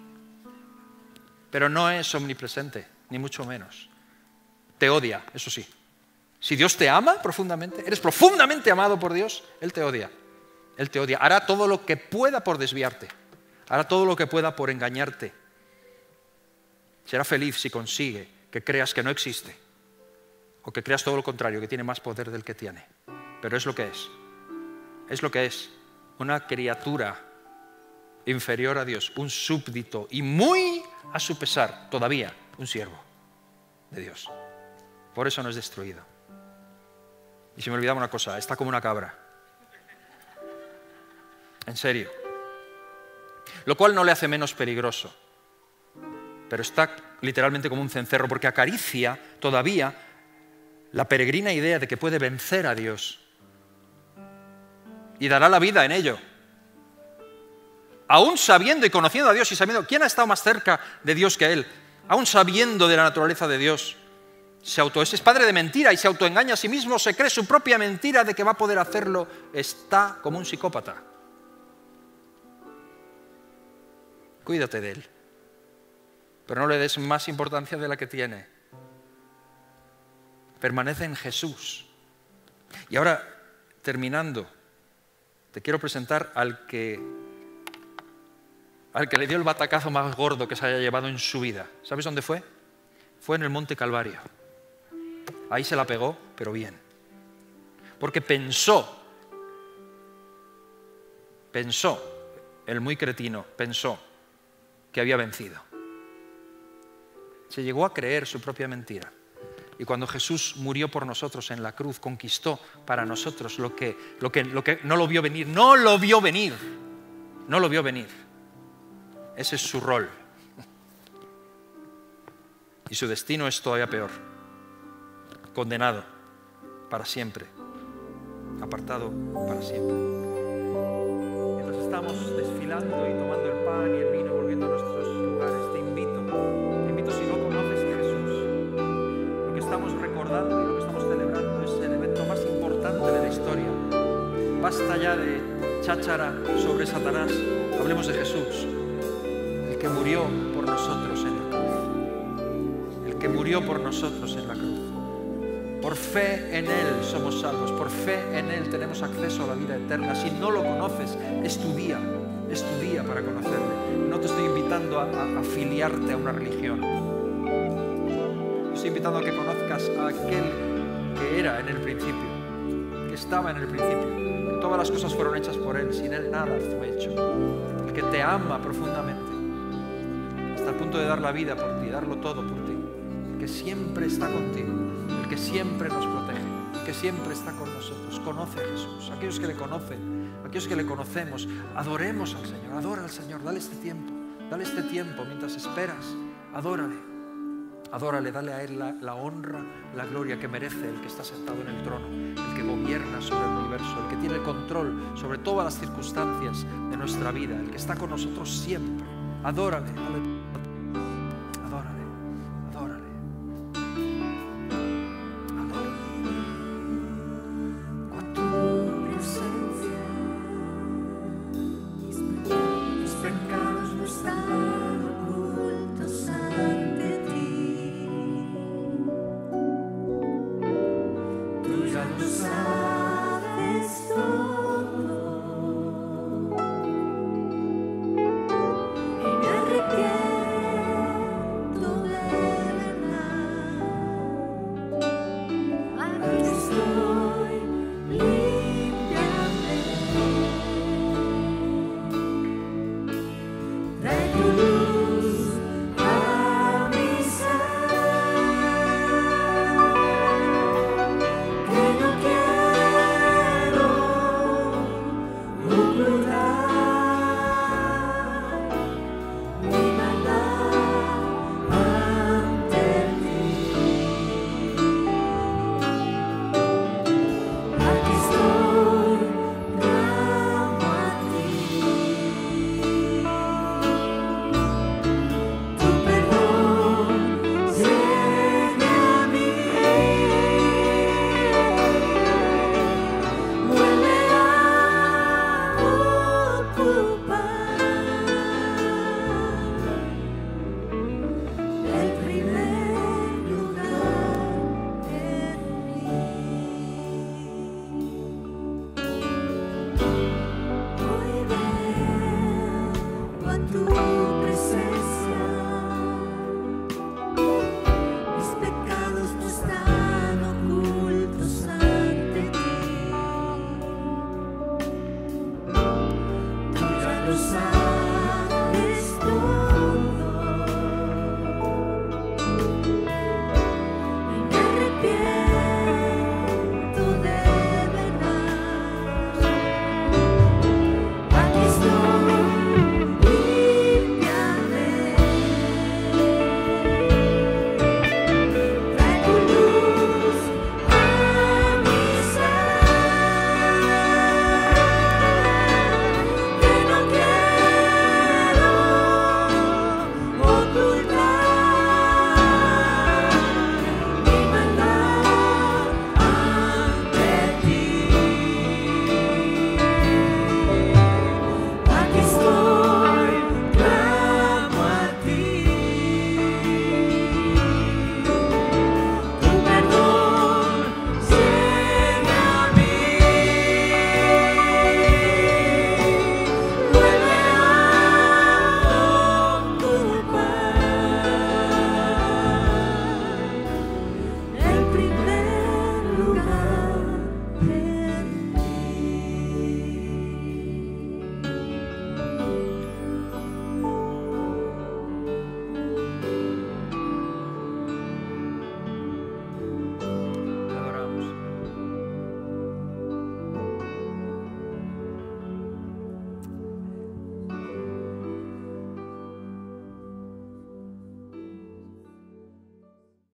B: Pero no es omnipresente, ni mucho menos. Te odia, eso sí. Si Dios te ama profundamente, eres profundamente amado por Dios, Él te odia. Él te odia. Hará todo lo que pueda por desviarte. Hará todo lo que pueda por engañarte. Será feliz si consigue que creas que no existe o que creas todo lo contrario, que tiene más poder del que tiene. Pero es lo que es. Es lo que es. Una criatura inferior a Dios, un súbdito y muy a su pesar, todavía un siervo de Dios. Por eso no es destruido. Y se me olvidaba una cosa, está como una cabra. En serio. Lo cual no le hace menos peligroso. Pero está literalmente como un cencerro porque acaricia todavía la peregrina idea de que puede vencer a Dios y dará la vida en ello. Aún sabiendo y conociendo a Dios y sabiendo quién ha estado más cerca de Dios que Él, aún sabiendo de la naturaleza de Dios, se auto, es padre de mentira y se autoengaña a sí mismo, se cree su propia mentira de que va a poder hacerlo, está como un psicópata. Cuídate de él, pero no le des más importancia de la que tiene permanece en Jesús. Y ahora, terminando, te quiero presentar al que, al que le dio el batacazo más gordo que se haya llevado en su vida. ¿Sabes dónde fue? Fue en el Monte Calvario. Ahí se la pegó, pero bien. Porque pensó, pensó, el muy cretino, pensó que había vencido. Se llegó a creer su propia mentira. Y cuando Jesús murió por nosotros en la cruz, conquistó para nosotros lo que, lo que, lo que no lo vio venir. No lo vio venir. No lo vio venir. Ese es su rol. Y su destino es todavía peor. Condenado para siempre. Apartado para siempre. Mientras estamos desfilando y tomando el pan y el Basta ya de cháchara sobre Satanás, hablemos de Jesús, el que murió por nosotros en la cruz, el que murió por nosotros en la cruz. Por fe en Él somos salvos, por fe en Él tenemos acceso a la vida eterna. Si no lo conoces, es tu día, es tu día para conocerle. No te estoy invitando a, a afiliarte a una religión estoy invitando a que conozcas a aquel que era en el principio, que estaba en el principio, todas las cosas fueron hechas por Él, sin Él nada fue hecho, el que te ama profundamente, hasta el punto de dar la vida por ti, darlo todo por ti, el que siempre está contigo, el que siempre nos protege, el que siempre está con nosotros, conoce a Jesús, aquellos que le conocen, aquellos que le conocemos, adoremos al Señor, adora al Señor, dale este tiempo, dale este tiempo mientras esperas, adórale. Adórale, dale a Él la, honra, la gloria que merece el que está sentado en el trono, el que gobierna sobre el universo, el que tiene el control sobre todas las circunstancias de nuestra vida, el que está con nosotros siempre. Adórale.